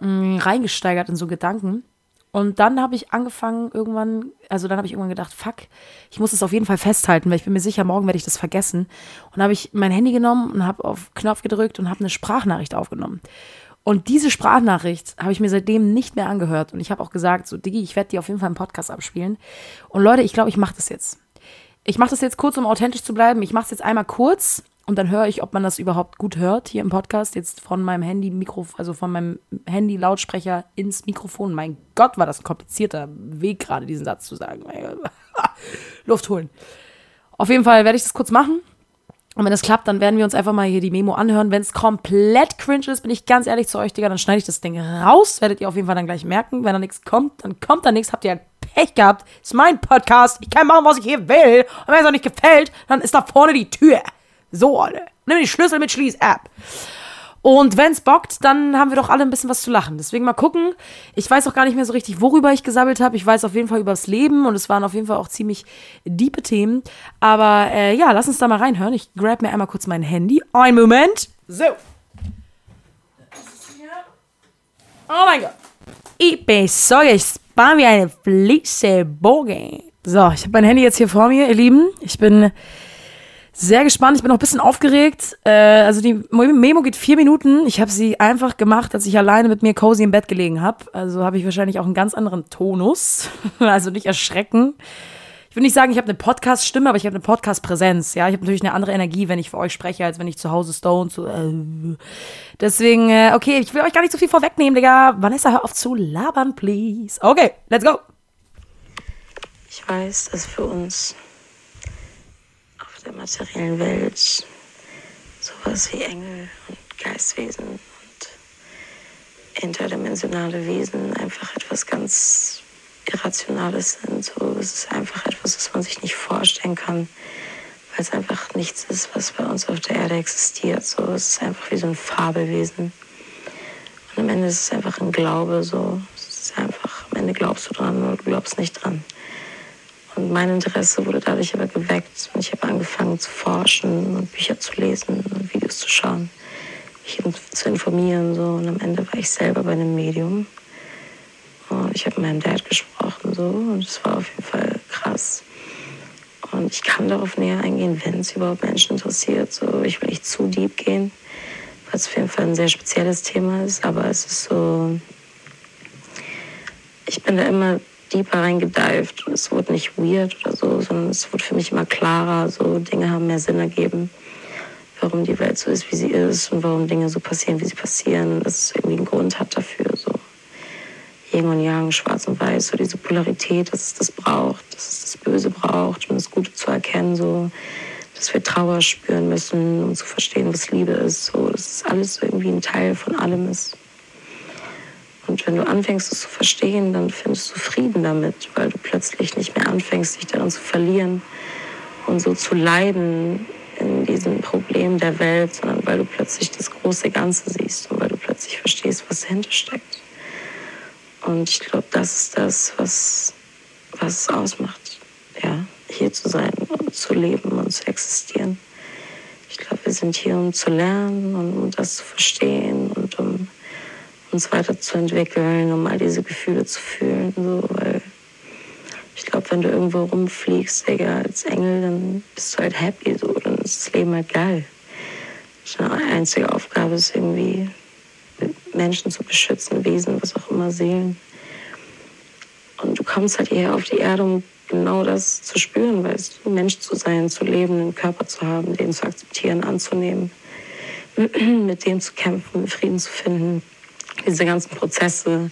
mh, mm, reingesteigert in so Gedanken. Und dann habe ich angefangen, irgendwann, also dann habe ich irgendwann gedacht, fuck, ich muss das auf jeden Fall festhalten, weil ich bin mir sicher, morgen werde ich das vergessen. Und habe ich mein Handy genommen und habe auf Knopf gedrückt und habe eine Sprachnachricht aufgenommen. Und diese Sprachnachricht habe ich mir seitdem nicht mehr angehört. Und ich habe auch gesagt, so, Diggi, ich werde die auf jeden Fall im Podcast abspielen. Und Leute, ich glaube, ich mache das jetzt. Ich mache das jetzt kurz, um authentisch zu bleiben. Ich mache es jetzt einmal kurz und dann höre ich, ob man das überhaupt gut hört hier im Podcast. Jetzt von meinem Handy Mikro, also von meinem Handy Lautsprecher ins Mikrofon. Mein Gott, war das ein komplizierter Weg gerade, diesen Satz zu sagen. Luft holen. Auf jeden Fall werde ich das kurz machen. Und wenn das klappt, dann werden wir uns einfach mal hier die Memo anhören. Wenn es komplett cringe ist, bin ich ganz ehrlich zu euch, Digga, dann schneide ich das Ding raus. Werdet ihr auf jeden Fall dann gleich merken. Wenn da nichts kommt, dann kommt da nichts. Habt ihr Pech gehabt. Ist mein Podcast. Ich kann machen, was ich hier will. Und wenn es euch nicht gefällt, dann ist da vorne die Tür. So, alle. Nimm die Schlüssel mit Schließ-App. Und wenn es bockt, dann haben wir doch alle ein bisschen was zu lachen. Deswegen mal gucken. Ich weiß auch gar nicht mehr so richtig, worüber ich gesammelt habe. Ich weiß auf jeden Fall über das Leben und es waren auf jeden Fall auch ziemlich diepe Themen. Aber äh, ja, lass uns da mal reinhören. Ich grab mir einmal kurz mein Handy. Ein Moment. So. Oh mein Gott. Ich bin so gespannt wie eine Fliesebogen. So, ich habe mein Handy jetzt hier vor mir, ihr Lieben. Ich bin sehr gespannt. Ich bin auch ein bisschen aufgeregt. Äh, also die Memo geht vier Minuten. Ich habe sie einfach gemacht, als ich alleine mit mir cozy im Bett gelegen habe. Also habe ich wahrscheinlich auch einen ganz anderen Tonus. also nicht erschrecken. Ich will nicht sagen, ich habe eine Podcast-Stimme, aber ich habe eine Podcast-Präsenz. Ja, ich habe natürlich eine andere Energie, wenn ich für euch spreche, als wenn ich zu Hause stone. So, äh. Deswegen, äh, okay, ich will euch gar nicht so viel vorwegnehmen, Digga. Vanessa, hör auf zu labern, please. Okay, let's go. Ich weiß, dass für uns der materiellen Welt sowas wie Engel und Geistwesen und interdimensionale Wesen einfach etwas ganz Irrationales sind. So, es ist einfach etwas, was man sich nicht vorstellen kann, weil es einfach nichts ist, was bei uns auf der Erde existiert. So, es ist einfach wie so ein Fabelwesen. Und am Ende ist es einfach ein Glaube. So, es ist einfach, am Ende glaubst du dran oder du glaubst nicht dran. Und mein Interesse wurde dadurch aber geweckt. Und ich habe angefangen zu forschen und Bücher zu lesen und Videos zu schauen, mich zu informieren. So. Und am Ende war ich selber bei einem Medium. Und ich habe mit meinem Dad gesprochen. So. Und es war auf jeden Fall krass. Und ich kann darauf näher eingehen, wenn es überhaupt Menschen interessiert. So, ich will nicht zu deep gehen, weil es auf jeden Fall ein sehr spezielles Thema ist. Aber es ist so, ich bin da immer deeper reingedived und es wurde nicht weird oder so, sondern es wurde für mich immer klarer. So Dinge haben mehr Sinn ergeben, warum die Welt so ist, wie sie ist und warum Dinge so passieren, wie sie passieren. Dass es irgendwie einen Grund hat dafür. So. Yin und Yang, Schwarz und Weiß, so diese Polarität, dass es das braucht, dass es das Böse braucht, um das Gute zu erkennen, so, dass wir Trauer spüren müssen, um zu verstehen, was Liebe ist, so, dass es alles irgendwie ein Teil von allem ist. Und wenn du anfängst, es zu verstehen, dann findest du Frieden damit, weil du plötzlich nicht mehr anfängst, dich darin zu verlieren und so zu leiden in diesem Problem der Welt, sondern weil du plötzlich das große Ganze siehst und weil du plötzlich verstehst, was dahinter steckt. Und ich glaube, das ist das, was, was es ausmacht, ja, hier zu sein und zu leben und zu existieren. Ich glaube, wir sind hier, um zu lernen und um das zu verstehen uns weiterzuentwickeln, um all diese Gefühle zu fühlen. So, weil ich glaube, wenn du irgendwo rumfliegst, Digga, als Engel, dann bist du halt happy, so, dann ist das Leben halt geil. Deine einzige Aufgabe ist irgendwie Menschen zu beschützen, Wesen, was auch immer, Seelen. Und du kommst halt eher auf die Erde, um genau das zu spüren, weißt du, Mensch zu sein, zu leben, einen Körper zu haben, den zu akzeptieren, anzunehmen, mit dem zu kämpfen, Frieden zu finden. Diese ganzen Prozesse,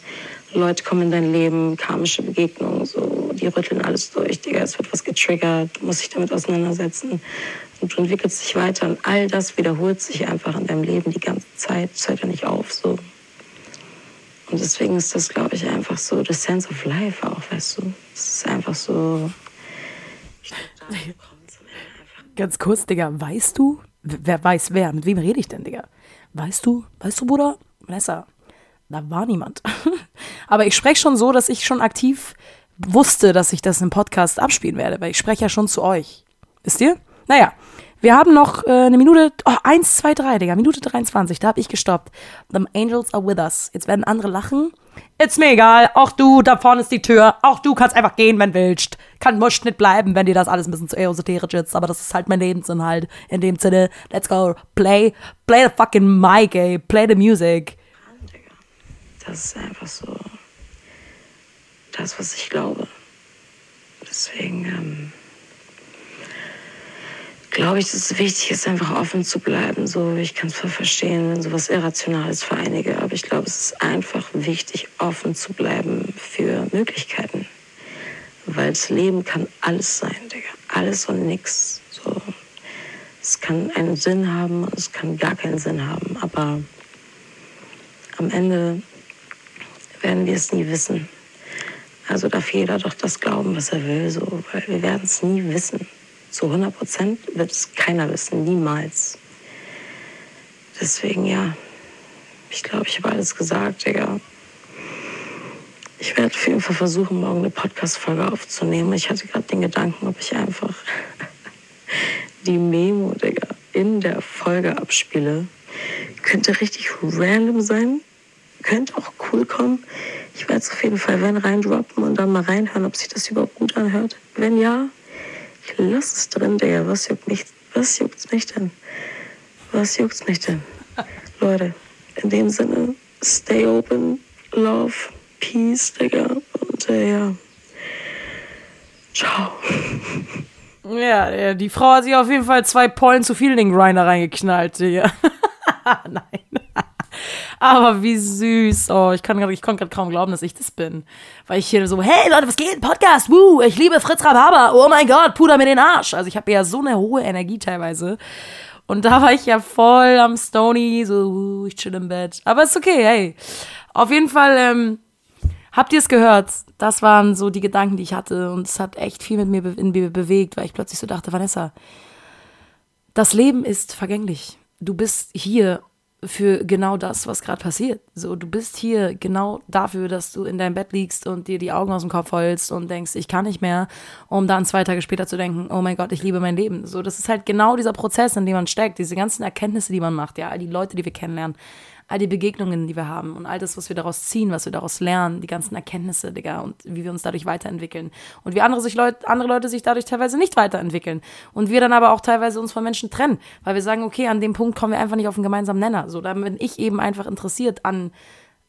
Leute kommen in dein Leben, karmische Begegnungen, so, die rütteln alles durch, Digga, es wird was getriggert, du musst dich damit auseinandersetzen und du entwickelst dich weiter und all das wiederholt sich einfach in deinem Leben die ganze Zeit, es hört ja nicht auf, so. Und deswegen ist das, glaube ich, einfach so the sense of life auch, weißt du. Es ist einfach so. Ganz kurz, Digga, weißt du, wer weiß wer, mit wem rede ich denn, Digga? Weißt du, weißt du, Bruder? Vanessa, da war niemand. Aber ich spreche schon so, dass ich schon aktiv wusste, dass ich das im Podcast abspielen werde, weil ich spreche ja schon zu euch. Wisst ihr? Naja, wir haben noch äh, eine Minute, oh, 1, 2, 3, Digga, Minute 23, da habe ich gestoppt. The Angels are with us. Jetzt werden andere lachen. Ist mir egal, auch du, da vorne ist die Tür. Auch du kannst einfach gehen, wenn willst. Kann musst nicht bleiben, wenn dir das alles ein bisschen zu esoterisch ist, aber das ist halt mein Lebensinhalt. In dem Sinne, let's go, play, play the fucking mic, ey, play the music. Das ist einfach so das, was ich glaube. Deswegen, ähm, glaube ich, dass es wichtig ist, einfach offen zu bleiben. So, ich kann es voll verstehen, wenn sowas Irrationales für einige, aber ich glaube, es ist einfach wichtig, offen zu bleiben für Möglichkeiten. Weil das Leben kann alles sein, Digga. Alles und nix. So. Es kann einen Sinn haben und es kann gar keinen Sinn haben. Aber am Ende werden wir es nie wissen. Also darf jeder doch das glauben, was er will, so, weil wir werden es nie wissen. Zu 100 Prozent wird es keiner wissen, niemals. Deswegen ja, ich glaube, ich habe alles gesagt, Digga. Ich werde auf jeden Fall versuchen, morgen eine Podcast-Folge aufzunehmen. Ich hatte gerade den Gedanken, ob ich einfach die Memo, Digga, in der Folge abspiele. Könnte richtig random sein. Könnte auch cool kommen. Ich werde es auf jeden Fall, wenn reindroppen und dann mal reinhören, ob sich das überhaupt gut anhört. Wenn ja, ich lass es drin, Digga. Was juckt mich, was juckt's mich denn? Was juckt's mich denn? Leute, in dem Sinne, stay open, love, peace, Digga. Und äh, ja, ciao. Ja, die Frau hat sich auf jeden Fall zwei Pollen zu viel in den Grinder reingeknallt, Digga. Nein. Aber wie süß. Oh, ich, kann ich konnte gerade kaum glauben, dass ich das bin. Weil ich hier so, hey Leute, was geht? Podcast, woo, ich liebe Fritz Rhabarber. Oh mein Gott, Puder mir den Arsch. Also ich habe ja so eine hohe Energie teilweise. Und da war ich ja voll am Stony, so, uh, ich chill im Bett. Aber ist okay, hey. Auf jeden Fall, ähm, habt ihr es gehört? Das waren so die Gedanken, die ich hatte. Und es hat echt viel mit mir, in mir bewegt, weil ich plötzlich so dachte, Vanessa, das Leben ist vergänglich. Du bist hier für genau das, was gerade passiert. So, du bist hier genau dafür, dass du in deinem Bett liegst und dir die Augen aus dem Kopf heulst und denkst, ich kann nicht mehr, um dann zwei Tage später zu denken, oh mein Gott, ich liebe mein Leben. So, das ist halt genau dieser Prozess, in dem man steckt, diese ganzen Erkenntnisse, die man macht, ja, all die Leute, die wir kennenlernen, all die Begegnungen, die wir haben und all das, was wir daraus ziehen, was wir daraus lernen, die ganzen Erkenntnisse, Digga, und wie wir uns dadurch weiterentwickeln. Und wie andere, sich Leut, andere Leute sich dadurch teilweise nicht weiterentwickeln. Und wir dann aber auch teilweise uns von Menschen trennen, weil wir sagen, okay, an dem Punkt kommen wir einfach nicht auf einen gemeinsamen Nenner. So, da bin ich eben einfach interessiert an,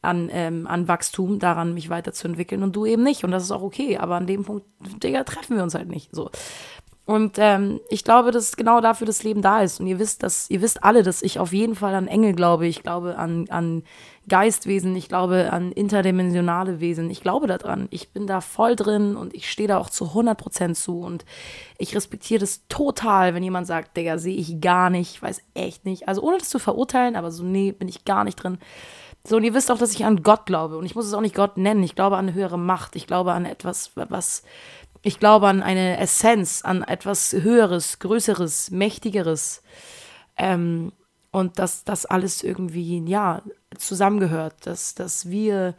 an, ähm, an Wachstum, daran mich weiterzuentwickeln und du eben nicht. Und das ist auch okay. Aber an dem Punkt, Digga, treffen wir uns halt nicht. So. Und ähm, ich glaube, dass genau dafür das Leben da ist. Und ihr wisst, dass, ihr wisst alle, dass ich auf jeden Fall an Engel glaube. Ich glaube an, an Geistwesen, ich glaube an interdimensionale Wesen. Ich glaube daran. Ich bin da voll drin und ich stehe da auch zu 100% zu. Und ich respektiere das total, wenn jemand sagt, Digga, sehe ich gar nicht, weiß echt nicht. Also ohne das zu verurteilen, aber so, nee, bin ich gar nicht drin. So, und ihr wisst auch, dass ich an Gott glaube. Und ich muss es auch nicht Gott nennen. Ich glaube an eine höhere Macht. Ich glaube an etwas, was ich glaube an eine Essenz, an etwas Höheres, Größeres, Mächtigeres. Ähm, und dass das alles irgendwie, ja, zusammengehört, dass, dass wir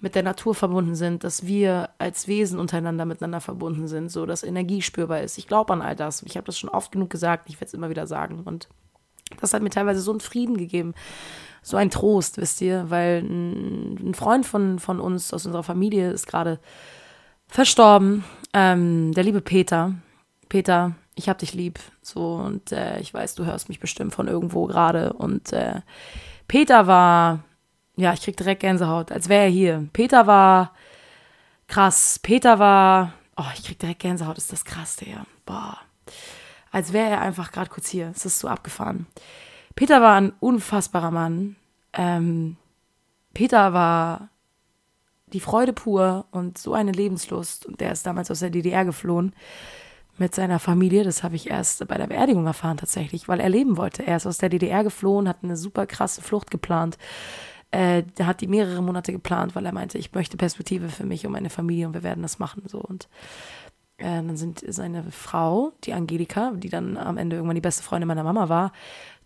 mit der Natur verbunden sind, dass wir als Wesen untereinander miteinander verbunden sind, so dass Energie spürbar ist. Ich glaube an all das. Ich habe das schon oft genug gesagt, ich werde es immer wieder sagen. Und das hat mir teilweise so einen Frieden gegeben, so einen Trost, wisst ihr, weil ein, Freund von, von uns aus unserer Familie ist gerade verstorben. Ähm, der liebe Peter. Peter, ich hab dich lieb. So, und äh, ich weiß, du hörst mich bestimmt von irgendwo gerade. Und äh, Peter war, ja, ich krieg direkt Gänsehaut, als wäre er hier. Peter war krass. Peter war, oh, ich krieg direkt Gänsehaut, ist das krass, der. Boah. Als wäre er einfach gerade kurz hier. Es ist so abgefahren. Peter war ein unfassbarer Mann. Ähm, Peter war die Freude pur und so eine Lebenslust. Und der ist damals aus der DDR geflohen mit seiner Familie. Das habe ich erst bei der Beerdigung erfahren tatsächlich, weil er leben wollte. Er ist aus der DDR geflohen, hat eine super krasse Flucht geplant. Äh, der hat die mehrere Monate geplant, weil er meinte, ich möchte Perspektive für mich und meine Familie und wir werden das machen. So und äh, dann sind seine Frau, die Angelika, die dann am Ende irgendwann die beste Freundin meiner Mama war,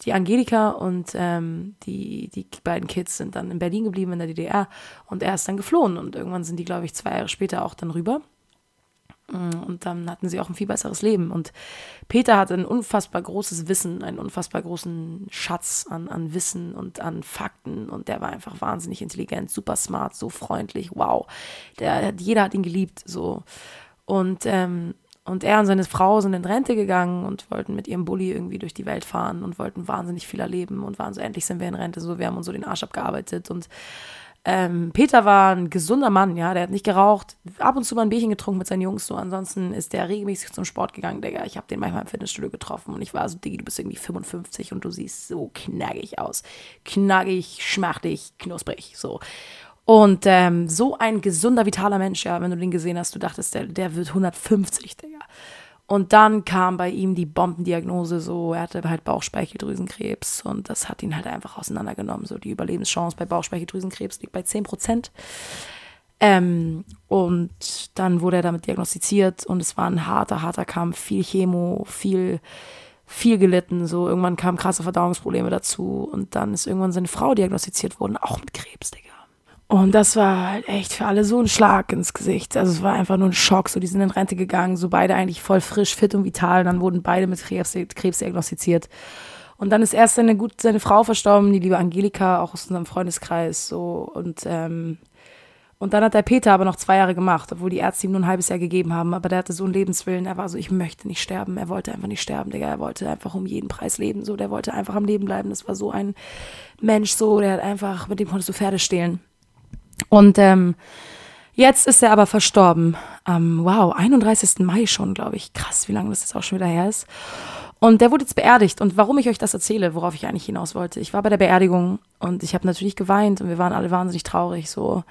die Angelika und ähm, die, die beiden Kids sind dann in Berlin geblieben, in der DDR. Und er ist dann geflohen. Und irgendwann sind die, glaube ich, zwei Jahre später auch dann rüber. Mm, und dann hatten sie auch ein viel besseres Leben. Und Peter hatte ein unfassbar großes Wissen, einen unfassbar großen Schatz an, an Wissen und an Fakten. Und der war einfach wahnsinnig intelligent, super smart, so freundlich. Wow. Der, jeder hat ihn geliebt. So. Und, ähm, und er und seine Frau sind in Rente gegangen und wollten mit ihrem Bulli irgendwie durch die Welt fahren und wollten wahnsinnig viel erleben und waren so, endlich sind wir in Rente, so, wir haben uns so den Arsch abgearbeitet. Und ähm, Peter war ein gesunder Mann, ja, der hat nicht geraucht, ab und zu mal ein Bierchen getrunken mit seinen Jungs, so, ansonsten ist der regelmäßig zum Sport gegangen, Digga, ich habe den manchmal im Fitnessstudio getroffen und ich war so, Diggi, du bist irgendwie 55 und du siehst so knackig aus, knackig, schmachtig, knusprig, so und ähm, so ein gesunder, vitaler Mensch, ja, wenn du den gesehen hast, du dachtest, der, der wird 150, Digga. Und dann kam bei ihm die Bombendiagnose, so, er hatte halt Bauchspeicheldrüsenkrebs und das hat ihn halt einfach auseinandergenommen. So, die Überlebenschance bei Bauchspeicheldrüsenkrebs liegt bei 10 Prozent. Ähm, und dann wurde er damit diagnostiziert und es war ein harter, harter Kampf, viel Chemo, viel, viel gelitten. So, irgendwann kamen krasse Verdauungsprobleme dazu und dann ist irgendwann seine Frau diagnostiziert worden, auch mit Krebs, Digga. Und das war halt echt für alle so ein Schlag ins Gesicht. Also es war einfach nur ein Schock. So, die sind in Rente gegangen, so beide eigentlich voll frisch, fit und vital. dann wurden beide mit Krebs, Krebs diagnostiziert. Und dann ist erst seine, gut, seine Frau verstorben, die liebe Angelika, auch aus unserem Freundeskreis. So. Und, ähm, und dann hat der Peter aber noch zwei Jahre gemacht, obwohl die Ärzte ihm nur ein halbes Jahr gegeben haben. Aber der hatte so einen Lebenswillen. Er war so, ich möchte nicht sterben. Er wollte einfach nicht sterben, Digga. Er wollte einfach um jeden Preis leben. So, der wollte einfach am Leben bleiben. Das war so ein Mensch, so, der hat einfach, mit dem konntest du Pferde stehlen. Und ähm, jetzt ist er aber verstorben. Am, wow, 31. Mai schon, glaube ich. Krass, wie lange das jetzt auch schon wieder her ist. Und der wurde jetzt beerdigt. Und warum ich euch das erzähle, worauf ich eigentlich hinaus wollte. Ich war bei der Beerdigung und ich habe natürlich geweint und wir waren alle wahnsinnig traurig so.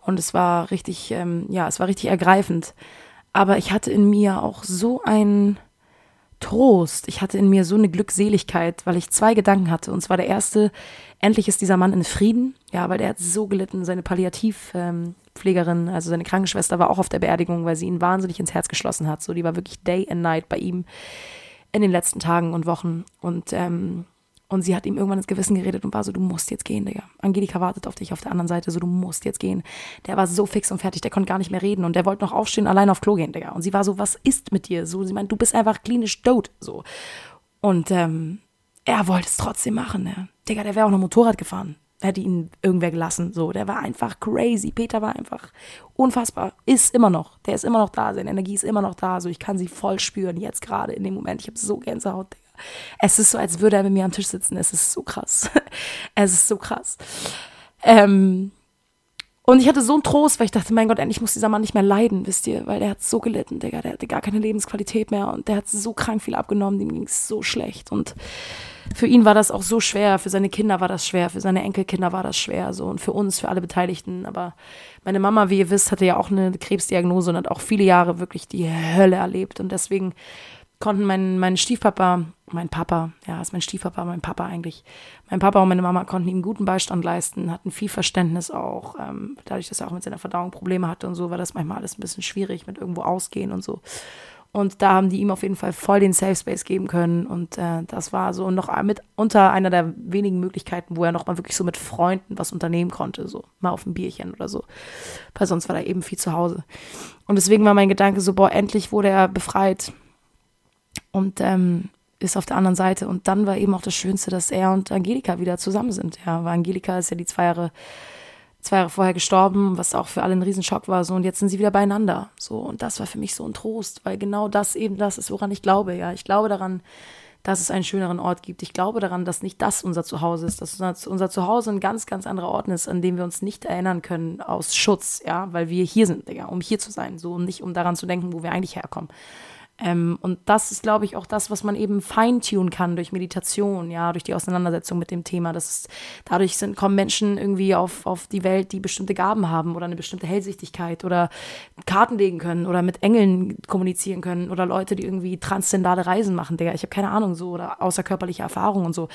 Und es war richtig, ähm, ja, es war richtig ergreifend. Aber ich hatte in mir auch so ein Trost. Ich hatte in mir so eine Glückseligkeit, weil ich zwei Gedanken hatte. Und zwar der erste, endlich ist dieser Mann in Frieden. Ja, weil der hat so gelitten. Seine Palliativpflegerin, also seine Krankenschwester, war auch auf der Beerdigung, weil sie ihn wahnsinnig ins Herz geschlossen hat. So, die war wirklich day and night bei ihm in den letzten Tagen und Wochen. Und, ähm, und sie hat ihm irgendwann ins Gewissen geredet und war so, du musst jetzt gehen, Digga. Angelika wartet auf dich auf der anderen Seite, so, du musst jetzt gehen. Der war so fix und fertig, der konnte gar nicht mehr reden und der wollte noch aufstehen, allein auf Klo gehen, Digga. Und sie war so, was ist mit dir? So, sie meint, du bist einfach klinisch tot, so. Und ähm, er wollte es trotzdem machen, ne? Digga, der wäre auch noch Motorrad gefahren hätte ihn irgendwer gelassen. So, der war einfach crazy. Peter war einfach unfassbar. Ist immer noch. Der ist immer noch da. Seine Energie ist immer noch da. So, ich kann sie voll spüren jetzt gerade in dem Moment. Ich habe so Gänsehaut, Digga. Es ist so, als würde er mit mir am Tisch sitzen. Es ist so krass. es ist so krass. Ähm, und ich hatte so einen Trost, weil ich dachte, mein Gott, endlich muss dieser Mann nicht mehr leiden, wisst ihr, weil der hat so gelitten, Digga, der hatte gar keine Lebensqualität mehr und der hat so krank viel abgenommen, dem ging es so schlecht und für ihn war das auch so schwer, für seine Kinder war das schwer, für seine Enkelkinder war das schwer, so und für uns, für alle Beteiligten. Aber meine Mama, wie ihr wisst, hatte ja auch eine Krebsdiagnose und hat auch viele Jahre wirklich die Hölle erlebt. Und deswegen konnten mein, mein Stiefpapa, mein Papa, ja, ist mein Stiefpapa, mein Papa eigentlich, mein Papa und meine Mama konnten ihm guten Beistand leisten, hatten viel Verständnis auch. Ähm, dadurch, dass er auch mit seiner Verdauung Probleme hatte und so, war das manchmal alles ein bisschen schwierig mit irgendwo ausgehen und so. Und da haben die ihm auf jeden Fall voll den Safe Space geben können. Und äh, das war so noch mit unter einer der wenigen Möglichkeiten, wo er noch mal wirklich so mit Freunden was unternehmen konnte, so mal auf ein Bierchen oder so. Weil sonst war er eben viel zu Hause. Und deswegen war mein Gedanke so, boah, endlich wurde er befreit und ähm, ist auf der anderen Seite. Und dann war eben auch das Schönste, dass er und Angelika wieder zusammen sind. Ja, weil Angelika ist ja die zwei Jahre zwei Jahre vorher gestorben, was auch für alle ein Riesenschock war. So, und jetzt sind sie wieder beieinander. So, und das war für mich so ein Trost, weil genau das eben das ist, woran ich glaube. Ja, ich glaube daran, dass es einen schöneren Ort gibt. Ich glaube daran, dass nicht das unser Zuhause ist, dass unser Zuhause ein ganz, ganz anderer Ort ist, an dem wir uns nicht erinnern können aus Schutz, ja, weil wir hier sind, Digga, um hier zu sein, so und nicht um daran zu denken, wo wir eigentlich herkommen. Ähm, und das ist, glaube ich, auch das, was man eben feintunen kann durch Meditation, ja, durch die Auseinandersetzung mit dem Thema. Das ist, dadurch sind, kommen Menschen irgendwie auf, auf die Welt, die bestimmte Gaben haben oder eine bestimmte Hellsichtigkeit oder Karten legen können oder mit Engeln kommunizieren können oder Leute, die irgendwie transzendale Reisen machen, Digga. Ich habe keine Ahnung, so oder außerkörperliche Erfahrungen und so.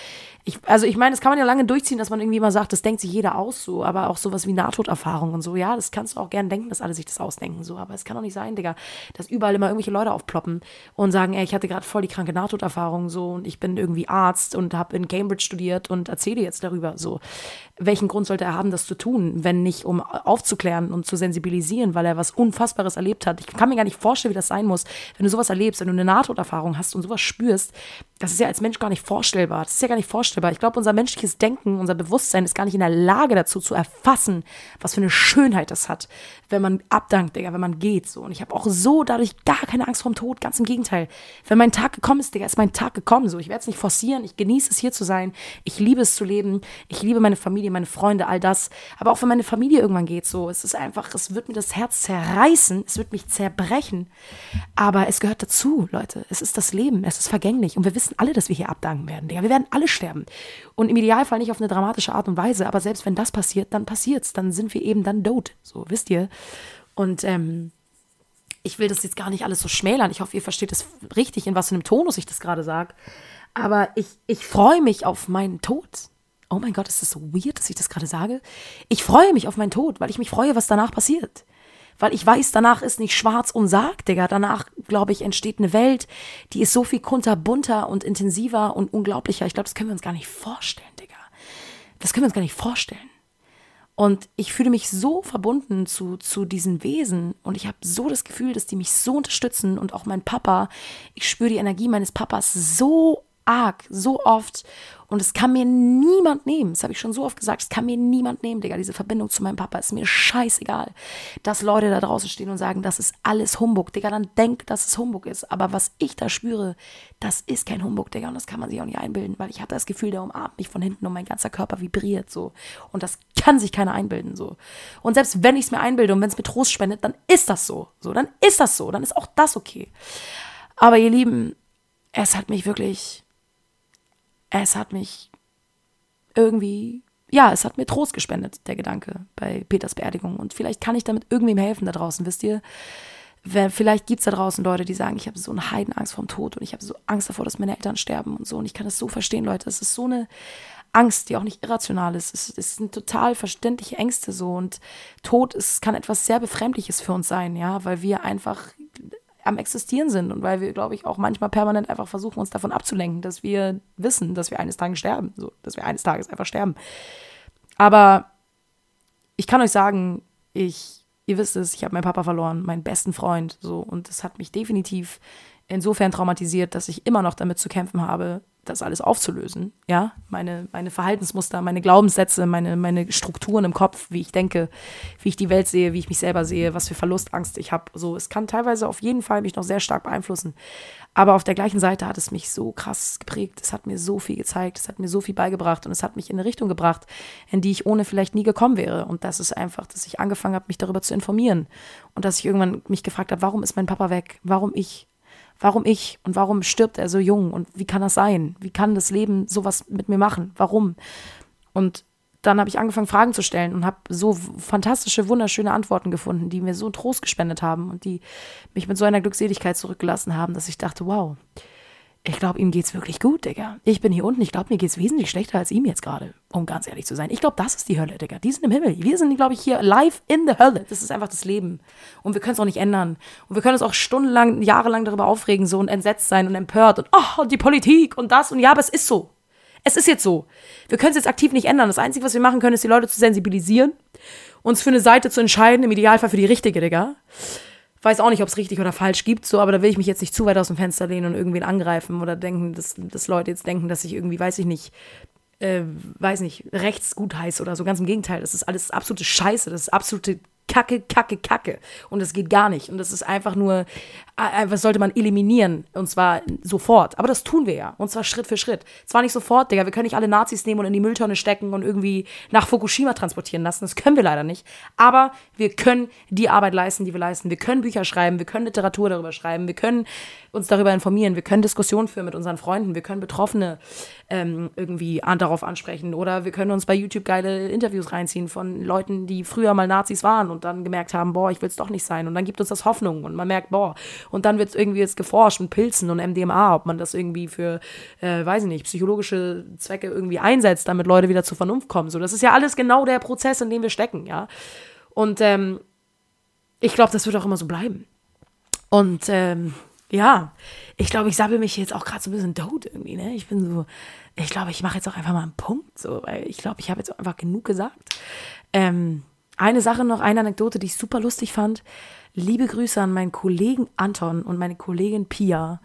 Ich, also ich meine, das kann man ja lange durchziehen, dass man irgendwie immer sagt, das denkt sich jeder aus, so, aber auch sowas wie Nahtoderfahrung und so, ja, das kannst du auch gern denken, dass alle sich das ausdenken, so, aber es kann doch nicht sein, Digga, dass überall immer irgendwelche Leute aufploppen und sagen, ey, ich hatte gerade voll die kranke Nahtoderfahrung so und ich bin irgendwie Arzt und habe in Cambridge studiert und erzähle jetzt darüber so. Welchen Grund sollte er haben, das zu tun, wenn nicht um aufzuklären und zu sensibilisieren, weil er was Unfassbares erlebt hat? Ich kann mir gar nicht vorstellen, wie das sein muss, wenn du sowas erlebst, wenn du eine Nahtoderfahrung hast und sowas spürst. Das ist ja als Mensch gar nicht vorstellbar. Das ist ja gar nicht vorstellbar. Ich glaube, unser menschliches Denken, unser Bewusstsein ist gar nicht in der Lage dazu zu erfassen, was für eine Schönheit das hat, wenn man abdankt, Digga, wenn man geht so. Und ich habe auch so dadurch gar keine Angst vorm Tod, ganz im Gegenteil. Wenn mein Tag gekommen ist, Digga, ist mein Tag gekommen. So, ich werde es nicht forcieren. Ich genieße es hier zu sein. Ich liebe es zu leben. Ich liebe meine Familie, meine Freunde, all das. Aber auch wenn meine Familie irgendwann geht, so, es ist einfach, es wird mir das Herz zerreißen. Es wird mich zerbrechen. Aber es gehört dazu, Leute. Es ist das Leben. Es ist vergänglich. Und wir wissen alle, dass wir hier abdanken werden, Digga. Wir werden alle sterben. Und im Idealfall nicht auf eine dramatische Art und Weise. Aber selbst wenn das passiert, dann passiert's. Dann sind wir eben dann tot. So, wisst ihr? Und, ähm, ich will das jetzt gar nicht alles so schmälern. Ich hoffe, ihr versteht es richtig, in was für einem Tonus ich das gerade sage. Aber ich, ich freue mich auf meinen Tod. Oh mein Gott, ist das so weird, dass ich das gerade sage? Ich freue mich auf meinen Tod, weil ich mich freue, was danach passiert. Weil ich weiß, danach ist nicht schwarz und sarg, Digga. Danach, glaube ich, entsteht eine Welt, die ist so viel kunterbunter und intensiver und unglaublicher. Ich glaube, das können wir uns gar nicht vorstellen, Digga. Das können wir uns gar nicht vorstellen. Und ich fühle mich so verbunden zu, zu diesen Wesen und ich habe so das Gefühl, dass die mich so unterstützen und auch mein Papa. Ich spüre die Energie meines Papas so arg, so oft. Und es kann mir niemand nehmen. Das habe ich schon so oft gesagt. Es kann mir niemand nehmen, Digga. Diese Verbindung zu meinem Papa ist mir scheißegal. Dass Leute da draußen stehen und sagen, das ist alles Humbug. Digga, dann denkt, dass es Humbug ist. Aber was ich da spüre, das ist kein Humbug, Digga. Und das kann man sich auch nicht einbilden, weil ich habe das Gefühl, der umarmt mich von hinten und mein ganzer Körper vibriert so. Und das kann sich keiner einbilden so. Und selbst wenn ich es mir einbilde und wenn es mir Trost spendet, dann ist das so. So, dann ist das so. Dann ist auch das okay. Aber ihr Lieben, es hat mich wirklich es hat mich irgendwie, ja, es hat mir Trost gespendet, der Gedanke bei Peters Beerdigung. Und vielleicht kann ich damit irgendwem helfen da draußen, wisst ihr? Vielleicht gibt es da draußen Leute, die sagen, ich habe so eine Heidenangst vorm Tod und ich habe so Angst davor, dass meine Eltern sterben und so. Und ich kann das so verstehen, Leute. Es ist so eine Angst, die auch nicht irrational ist. Es, es sind total verständliche Ängste so. Und Tod ist, kann etwas sehr Befremdliches für uns sein, ja, weil wir einfach am Existieren sind und weil wir, glaube ich, auch manchmal permanent einfach versuchen, uns davon abzulenken, dass wir wissen, dass wir eines Tages sterben, so, dass wir eines Tages einfach sterben. Aber ich kann euch sagen, ich, ihr wisst es, ich habe meinen Papa verloren, meinen besten Freund, so, und das hat mich definitiv insofern traumatisiert, dass ich immer noch damit zu kämpfen habe, das alles aufzulösen. Ja, meine, meine Verhaltensmuster, meine Glaubenssätze, meine, meine Strukturen im Kopf, wie ich denke, wie ich die Welt sehe, wie ich mich selber sehe, was für Verlustangst ich habe. So, es kann teilweise auf jeden Fall mich noch sehr stark beeinflussen. Aber auf der gleichen Seite hat es mich so krass geprägt. Es hat mir so viel gezeigt, es hat mir so viel beigebracht und es hat mich in eine Richtung gebracht, in die ich ohne vielleicht nie gekommen wäre. Und das ist einfach, dass ich angefangen habe, mich darüber zu informieren. Und dass ich irgendwann mich gefragt habe, warum ist mein Papa weg? Warum ich? Warum ich und warum stirbt er so jung und wie kann das sein? Wie kann das Leben sowas mit mir machen? Warum? Und dann habe ich angefangen, Fragen zu stellen und habe so fantastische, wunderschöne Antworten gefunden, die mir so Trost gespendet haben und die mich mit so einer Glückseligkeit zurückgelassen haben, dass ich dachte, wow, ich glaube, ihm geht's wirklich gut, Digga. Ich bin hier unten, ich glaube, mir geht's wesentlich schlechter als ihm jetzt gerade, um ganz ehrlich zu sein. Ich glaube, das ist die Hölle, Digga. Die sind im Himmel. Wir sind, glaube ich, hier live in the Hölle. Das ist einfach das Leben. Und wir können es auch nicht ändern. Und wir können uns auch stundenlang, jahrelang darüber aufregen, so und entsetzt sein und empört und, oh, und die Politik und das und ja, aber es ist so. Es ist jetzt so. Wir können es jetzt aktiv nicht ändern. Das Einzige, was wir machen können, ist, die Leute zu sensibilisieren, uns für eine Seite zu entscheiden, im Idealfall für die richtige, Digga weiß auch nicht, ob es richtig oder falsch gibt, so, aber da will ich mich jetzt nicht zu weit aus dem Fenster lehnen und irgendwen angreifen oder denken, dass, dass Leute jetzt denken, dass ich irgendwie, weiß ich nicht, äh, weiß nicht, rechts gut heiße oder so. Ganz im Gegenteil, das ist alles absolute Scheiße, das ist absolute Kacke, Kacke, Kacke. Und es geht gar nicht. Und das ist einfach nur, äh, was sollte man eliminieren? Und zwar sofort. Aber das tun wir ja. Und zwar Schritt für Schritt. Zwar nicht sofort, Digga. Wir können nicht alle Nazis nehmen und in die Mülltonne stecken und irgendwie nach Fukushima transportieren lassen. Das können wir leider nicht. Aber wir können die Arbeit leisten, die wir leisten. Wir können Bücher schreiben. Wir können Literatur darüber schreiben. Wir können uns darüber informieren. Wir können Diskussionen führen mit unseren Freunden. Wir können Betroffene ähm, irgendwie darauf ansprechen. Oder wir können uns bei YouTube geile Interviews reinziehen von Leuten, die früher mal Nazis waren und dann gemerkt haben, boah, ich will es doch nicht sein. Und dann gibt uns das Hoffnung und man merkt, boah. Und dann wird es irgendwie jetzt geforscht mit Pilzen und MDMA, ob man das irgendwie für, äh, weiß ich nicht, psychologische Zwecke irgendwie einsetzt, damit Leute wieder zur Vernunft kommen. So, das ist ja alles genau der Prozess, in dem wir stecken, ja. Und ähm, ich glaube, das wird auch immer so bleiben. Und ähm, ja, ich glaube, ich sabbel mich jetzt auch gerade so ein bisschen tot irgendwie, ne? Ich bin so, ich glaube, ich mache jetzt auch einfach mal einen Punkt, so, weil ich glaube, ich habe jetzt einfach genug gesagt. Ähm, eine Sache noch, eine Anekdote, die ich super lustig fand. Liebe Grüße an meinen Kollegen Anton und meine Kollegin Pia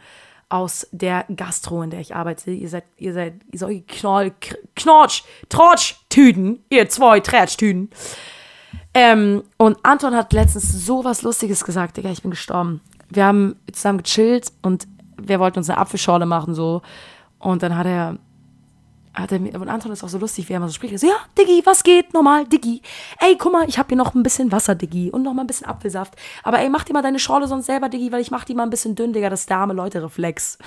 aus der Gastro, in der ich arbeite. Ihr seid, ihr seid solche Knoll, Knorsch, Trotsch-Tüten, ihr zwei Trätsch-Tüten. Ähm, und Anton hat letztens so was Lustiges gesagt, Digga, ich bin gestorben wir haben zusammen gechillt und wir wollten uns eine Apfelschorle machen, so. Und dann hat er, hat er mir, und Anton ist auch so lustig, wie er immer so spricht. Er so, ja, Diggi, was geht? Normal, Diggi. Ey, guck mal, ich hab hier noch ein bisschen Wasser, Diggi. Und noch mal ein bisschen Apfelsaft. Aber ey, mach dir mal deine Schorle sonst selber, Diggi, weil ich mach die mal ein bisschen dünn, Digga. Das ist der arme Leute-Reflex.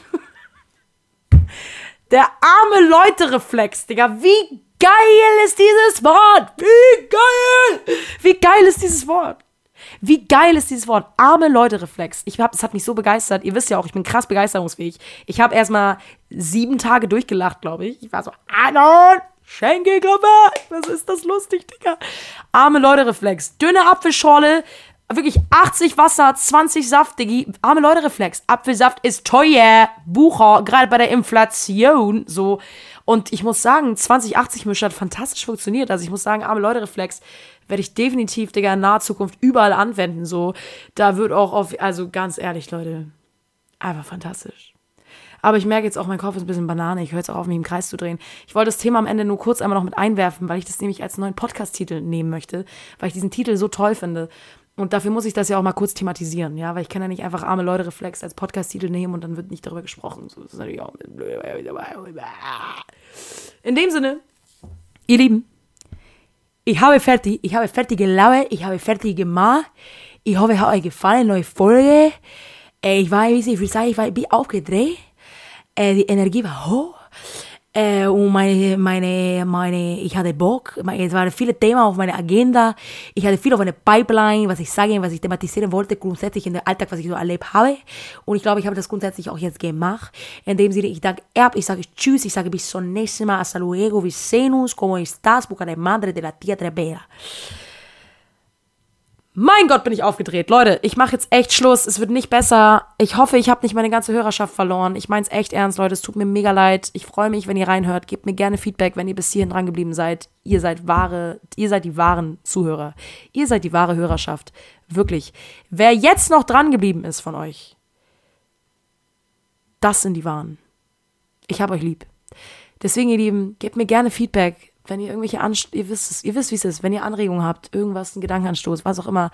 der arme Leute-Reflex, Digga. Wie geil ist dieses Wort? Wie geil! Wie geil ist dieses Wort? Wie geil ist dieses Wort? Arme Leute-Reflex. Ich hab, es hat mich so begeistert. Ihr wisst ja auch, ich bin krass begeisterungsfähig. Ich habe erstmal sieben Tage durchgelacht, glaube ich. Ich war so, Anon, Schenkelgruppe, was ist das lustig, Digga? Arme Leute-Reflex. Dünne Apfelschorle, wirklich 80 Wasser, 20 Saft, Diggi. Arme Leute-Reflex. Apfelsaft ist teuer. Bucher, gerade bei der Inflation. So. Und ich muss sagen, 2080-Mischer hat fantastisch funktioniert. Also ich muss sagen, arme Leute-Reflex werde ich definitiv, Digga, in naher Zukunft überall anwenden. So, da wird auch auf, also ganz ehrlich, Leute, einfach fantastisch. Aber ich merke jetzt auch, mein Kopf ist ein bisschen Banane. Ich höre jetzt auch auf, mich im Kreis zu drehen. Ich wollte das Thema am Ende nur kurz einmal noch mit einwerfen, weil ich das nämlich als neuen Podcast-Titel nehmen möchte, weil ich diesen Titel so toll finde. Und dafür muss ich das ja auch mal kurz thematisieren, ja, weil ich kann ja nicht einfach arme Leute Reflex als Podcast-Titel nehmen und dann wird nicht darüber gesprochen. So, das ist natürlich auch In dem Sinne, ihr Lieben, ich habe fertig, ich habe fertig gelaufen, ich habe fertig gemacht. Ich hoffe, es hat euch gefallen, neue Folge. Äh, ich war, ich will sagen, ich war, bin aufgedreht. Äh, die Energie war hoch. Äh, und meine, meine, meine, ich hatte Bock. Es waren viele Themen auf meiner Agenda. Ich hatte viel auf meiner Pipeline, was ich sagen, was ich thematisieren wollte, grundsätzlich in der Alltag, was ich so erlebt habe. Und ich glaube, ich habe das grundsätzlich auch jetzt gemacht. In dem Sinne, ich danke Erb, ich sage Tschüss, ich sage bis zum nächsten Mal. Hasta luego, vi ¿cómo estás? Busca de madre de la tía Trevera. Mein Gott, bin ich aufgedreht. Leute, ich mache jetzt echt Schluss. Es wird nicht besser. Ich hoffe, ich habe nicht meine ganze Hörerschaft verloren. Ich meine es echt ernst, Leute. Es tut mir mega leid. Ich freue mich, wenn ihr reinhört. Gebt mir gerne Feedback, wenn ihr bis hierhin dran geblieben seid. Ihr seid wahre, ihr seid die wahren Zuhörer. Ihr seid die wahre Hörerschaft. Wirklich. Wer jetzt noch dran geblieben ist von euch, das sind die wahren. Ich habe euch lieb. Deswegen, ihr Lieben, gebt mir gerne Feedback wenn ihr irgendwelche Anst ihr wisst es, ihr wisst, wie es ist, wenn ihr Anregungen habt, irgendwas, einen Gedankenanstoß, was auch immer,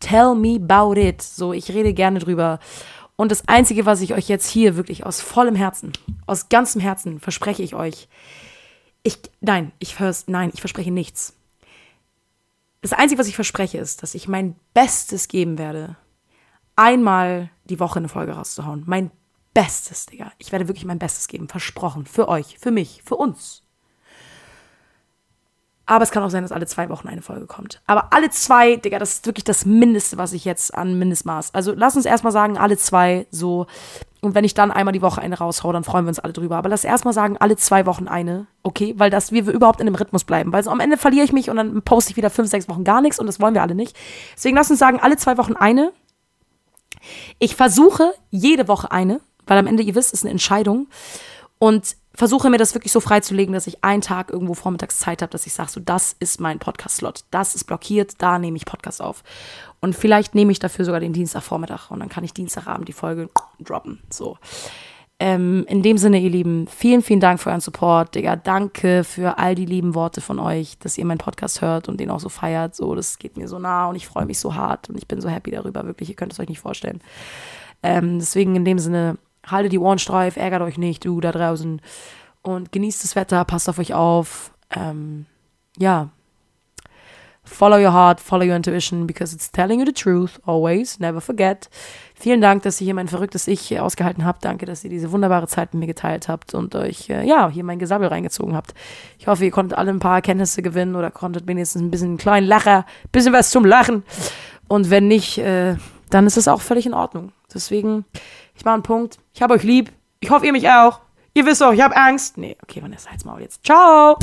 tell me about it. So, ich rede gerne drüber. Und das Einzige, was ich euch jetzt hier wirklich aus vollem Herzen, aus ganzem Herzen verspreche ich euch, ich, nein, ich hör's, nein, ich verspreche nichts. Das Einzige, was ich verspreche, ist, dass ich mein Bestes geben werde, einmal die Woche eine Folge rauszuhauen. Mein Bestes, Digga. Ich werde wirklich mein Bestes geben. Versprochen. Für euch, für mich, für uns. Aber es kann auch sein, dass alle zwei Wochen eine Folge kommt. Aber alle zwei, Digga, das ist wirklich das Mindeste, was ich jetzt an Mindestmaß. Also lass uns erstmal sagen, alle zwei so. Und wenn ich dann einmal die Woche eine raushau, dann freuen wir uns alle drüber. Aber lass erstmal sagen, alle zwei Wochen eine, okay? Weil das, wir überhaupt in dem Rhythmus bleiben. Weil so am Ende verliere ich mich und dann poste ich wieder fünf, sechs Wochen gar nichts und das wollen wir alle nicht. Deswegen lass uns sagen, alle zwei Wochen eine. Ich versuche jede Woche eine, weil am Ende, ihr wisst, ist eine Entscheidung. Und versuche mir das wirklich so freizulegen, dass ich einen Tag irgendwo vormittags Zeit habe, dass ich sage, so das ist mein Podcast-Slot, das ist blockiert, da nehme ich Podcast auf. Und vielleicht nehme ich dafür sogar den Dienstagvormittag und dann kann ich Dienstagabend die Folge droppen. So. Ähm, in dem Sinne, ihr Lieben, vielen, vielen Dank für euren Support, Digga. Danke für all die lieben Worte von euch, dass ihr meinen Podcast hört und den auch so feiert. So, das geht mir so nah und ich freue mich so hart und ich bin so happy darüber, wirklich. Ihr könnt es euch nicht vorstellen. Ähm, deswegen in dem Sinne, haltet die Ohren steif, ärgert euch nicht, du da draußen. Und genießt das Wetter, passt auf euch auf. Ähm, ja. Follow your heart, follow your intuition, because it's telling you the truth, always, never forget. Vielen Dank, dass ihr hier mein verrücktes Ich ausgehalten habt. Danke, dass ihr diese wunderbare Zeit mit mir geteilt habt und euch, äh, ja, hier mein Gesabbel reingezogen habt. Ich hoffe, ihr konntet alle ein paar Erkenntnisse gewinnen oder konntet wenigstens ein bisschen einen kleinen Lacher, ein bisschen was zum Lachen. Und wenn nicht, äh, dann ist es auch völlig in Ordnung. Deswegen, ich mache einen Punkt. Ich habe euch lieb. Ich hoffe, ihr mich auch. Ihr wisst doch, ich habe Angst. Nee, okay, Vanessa, halt's Maul jetzt. Ciao.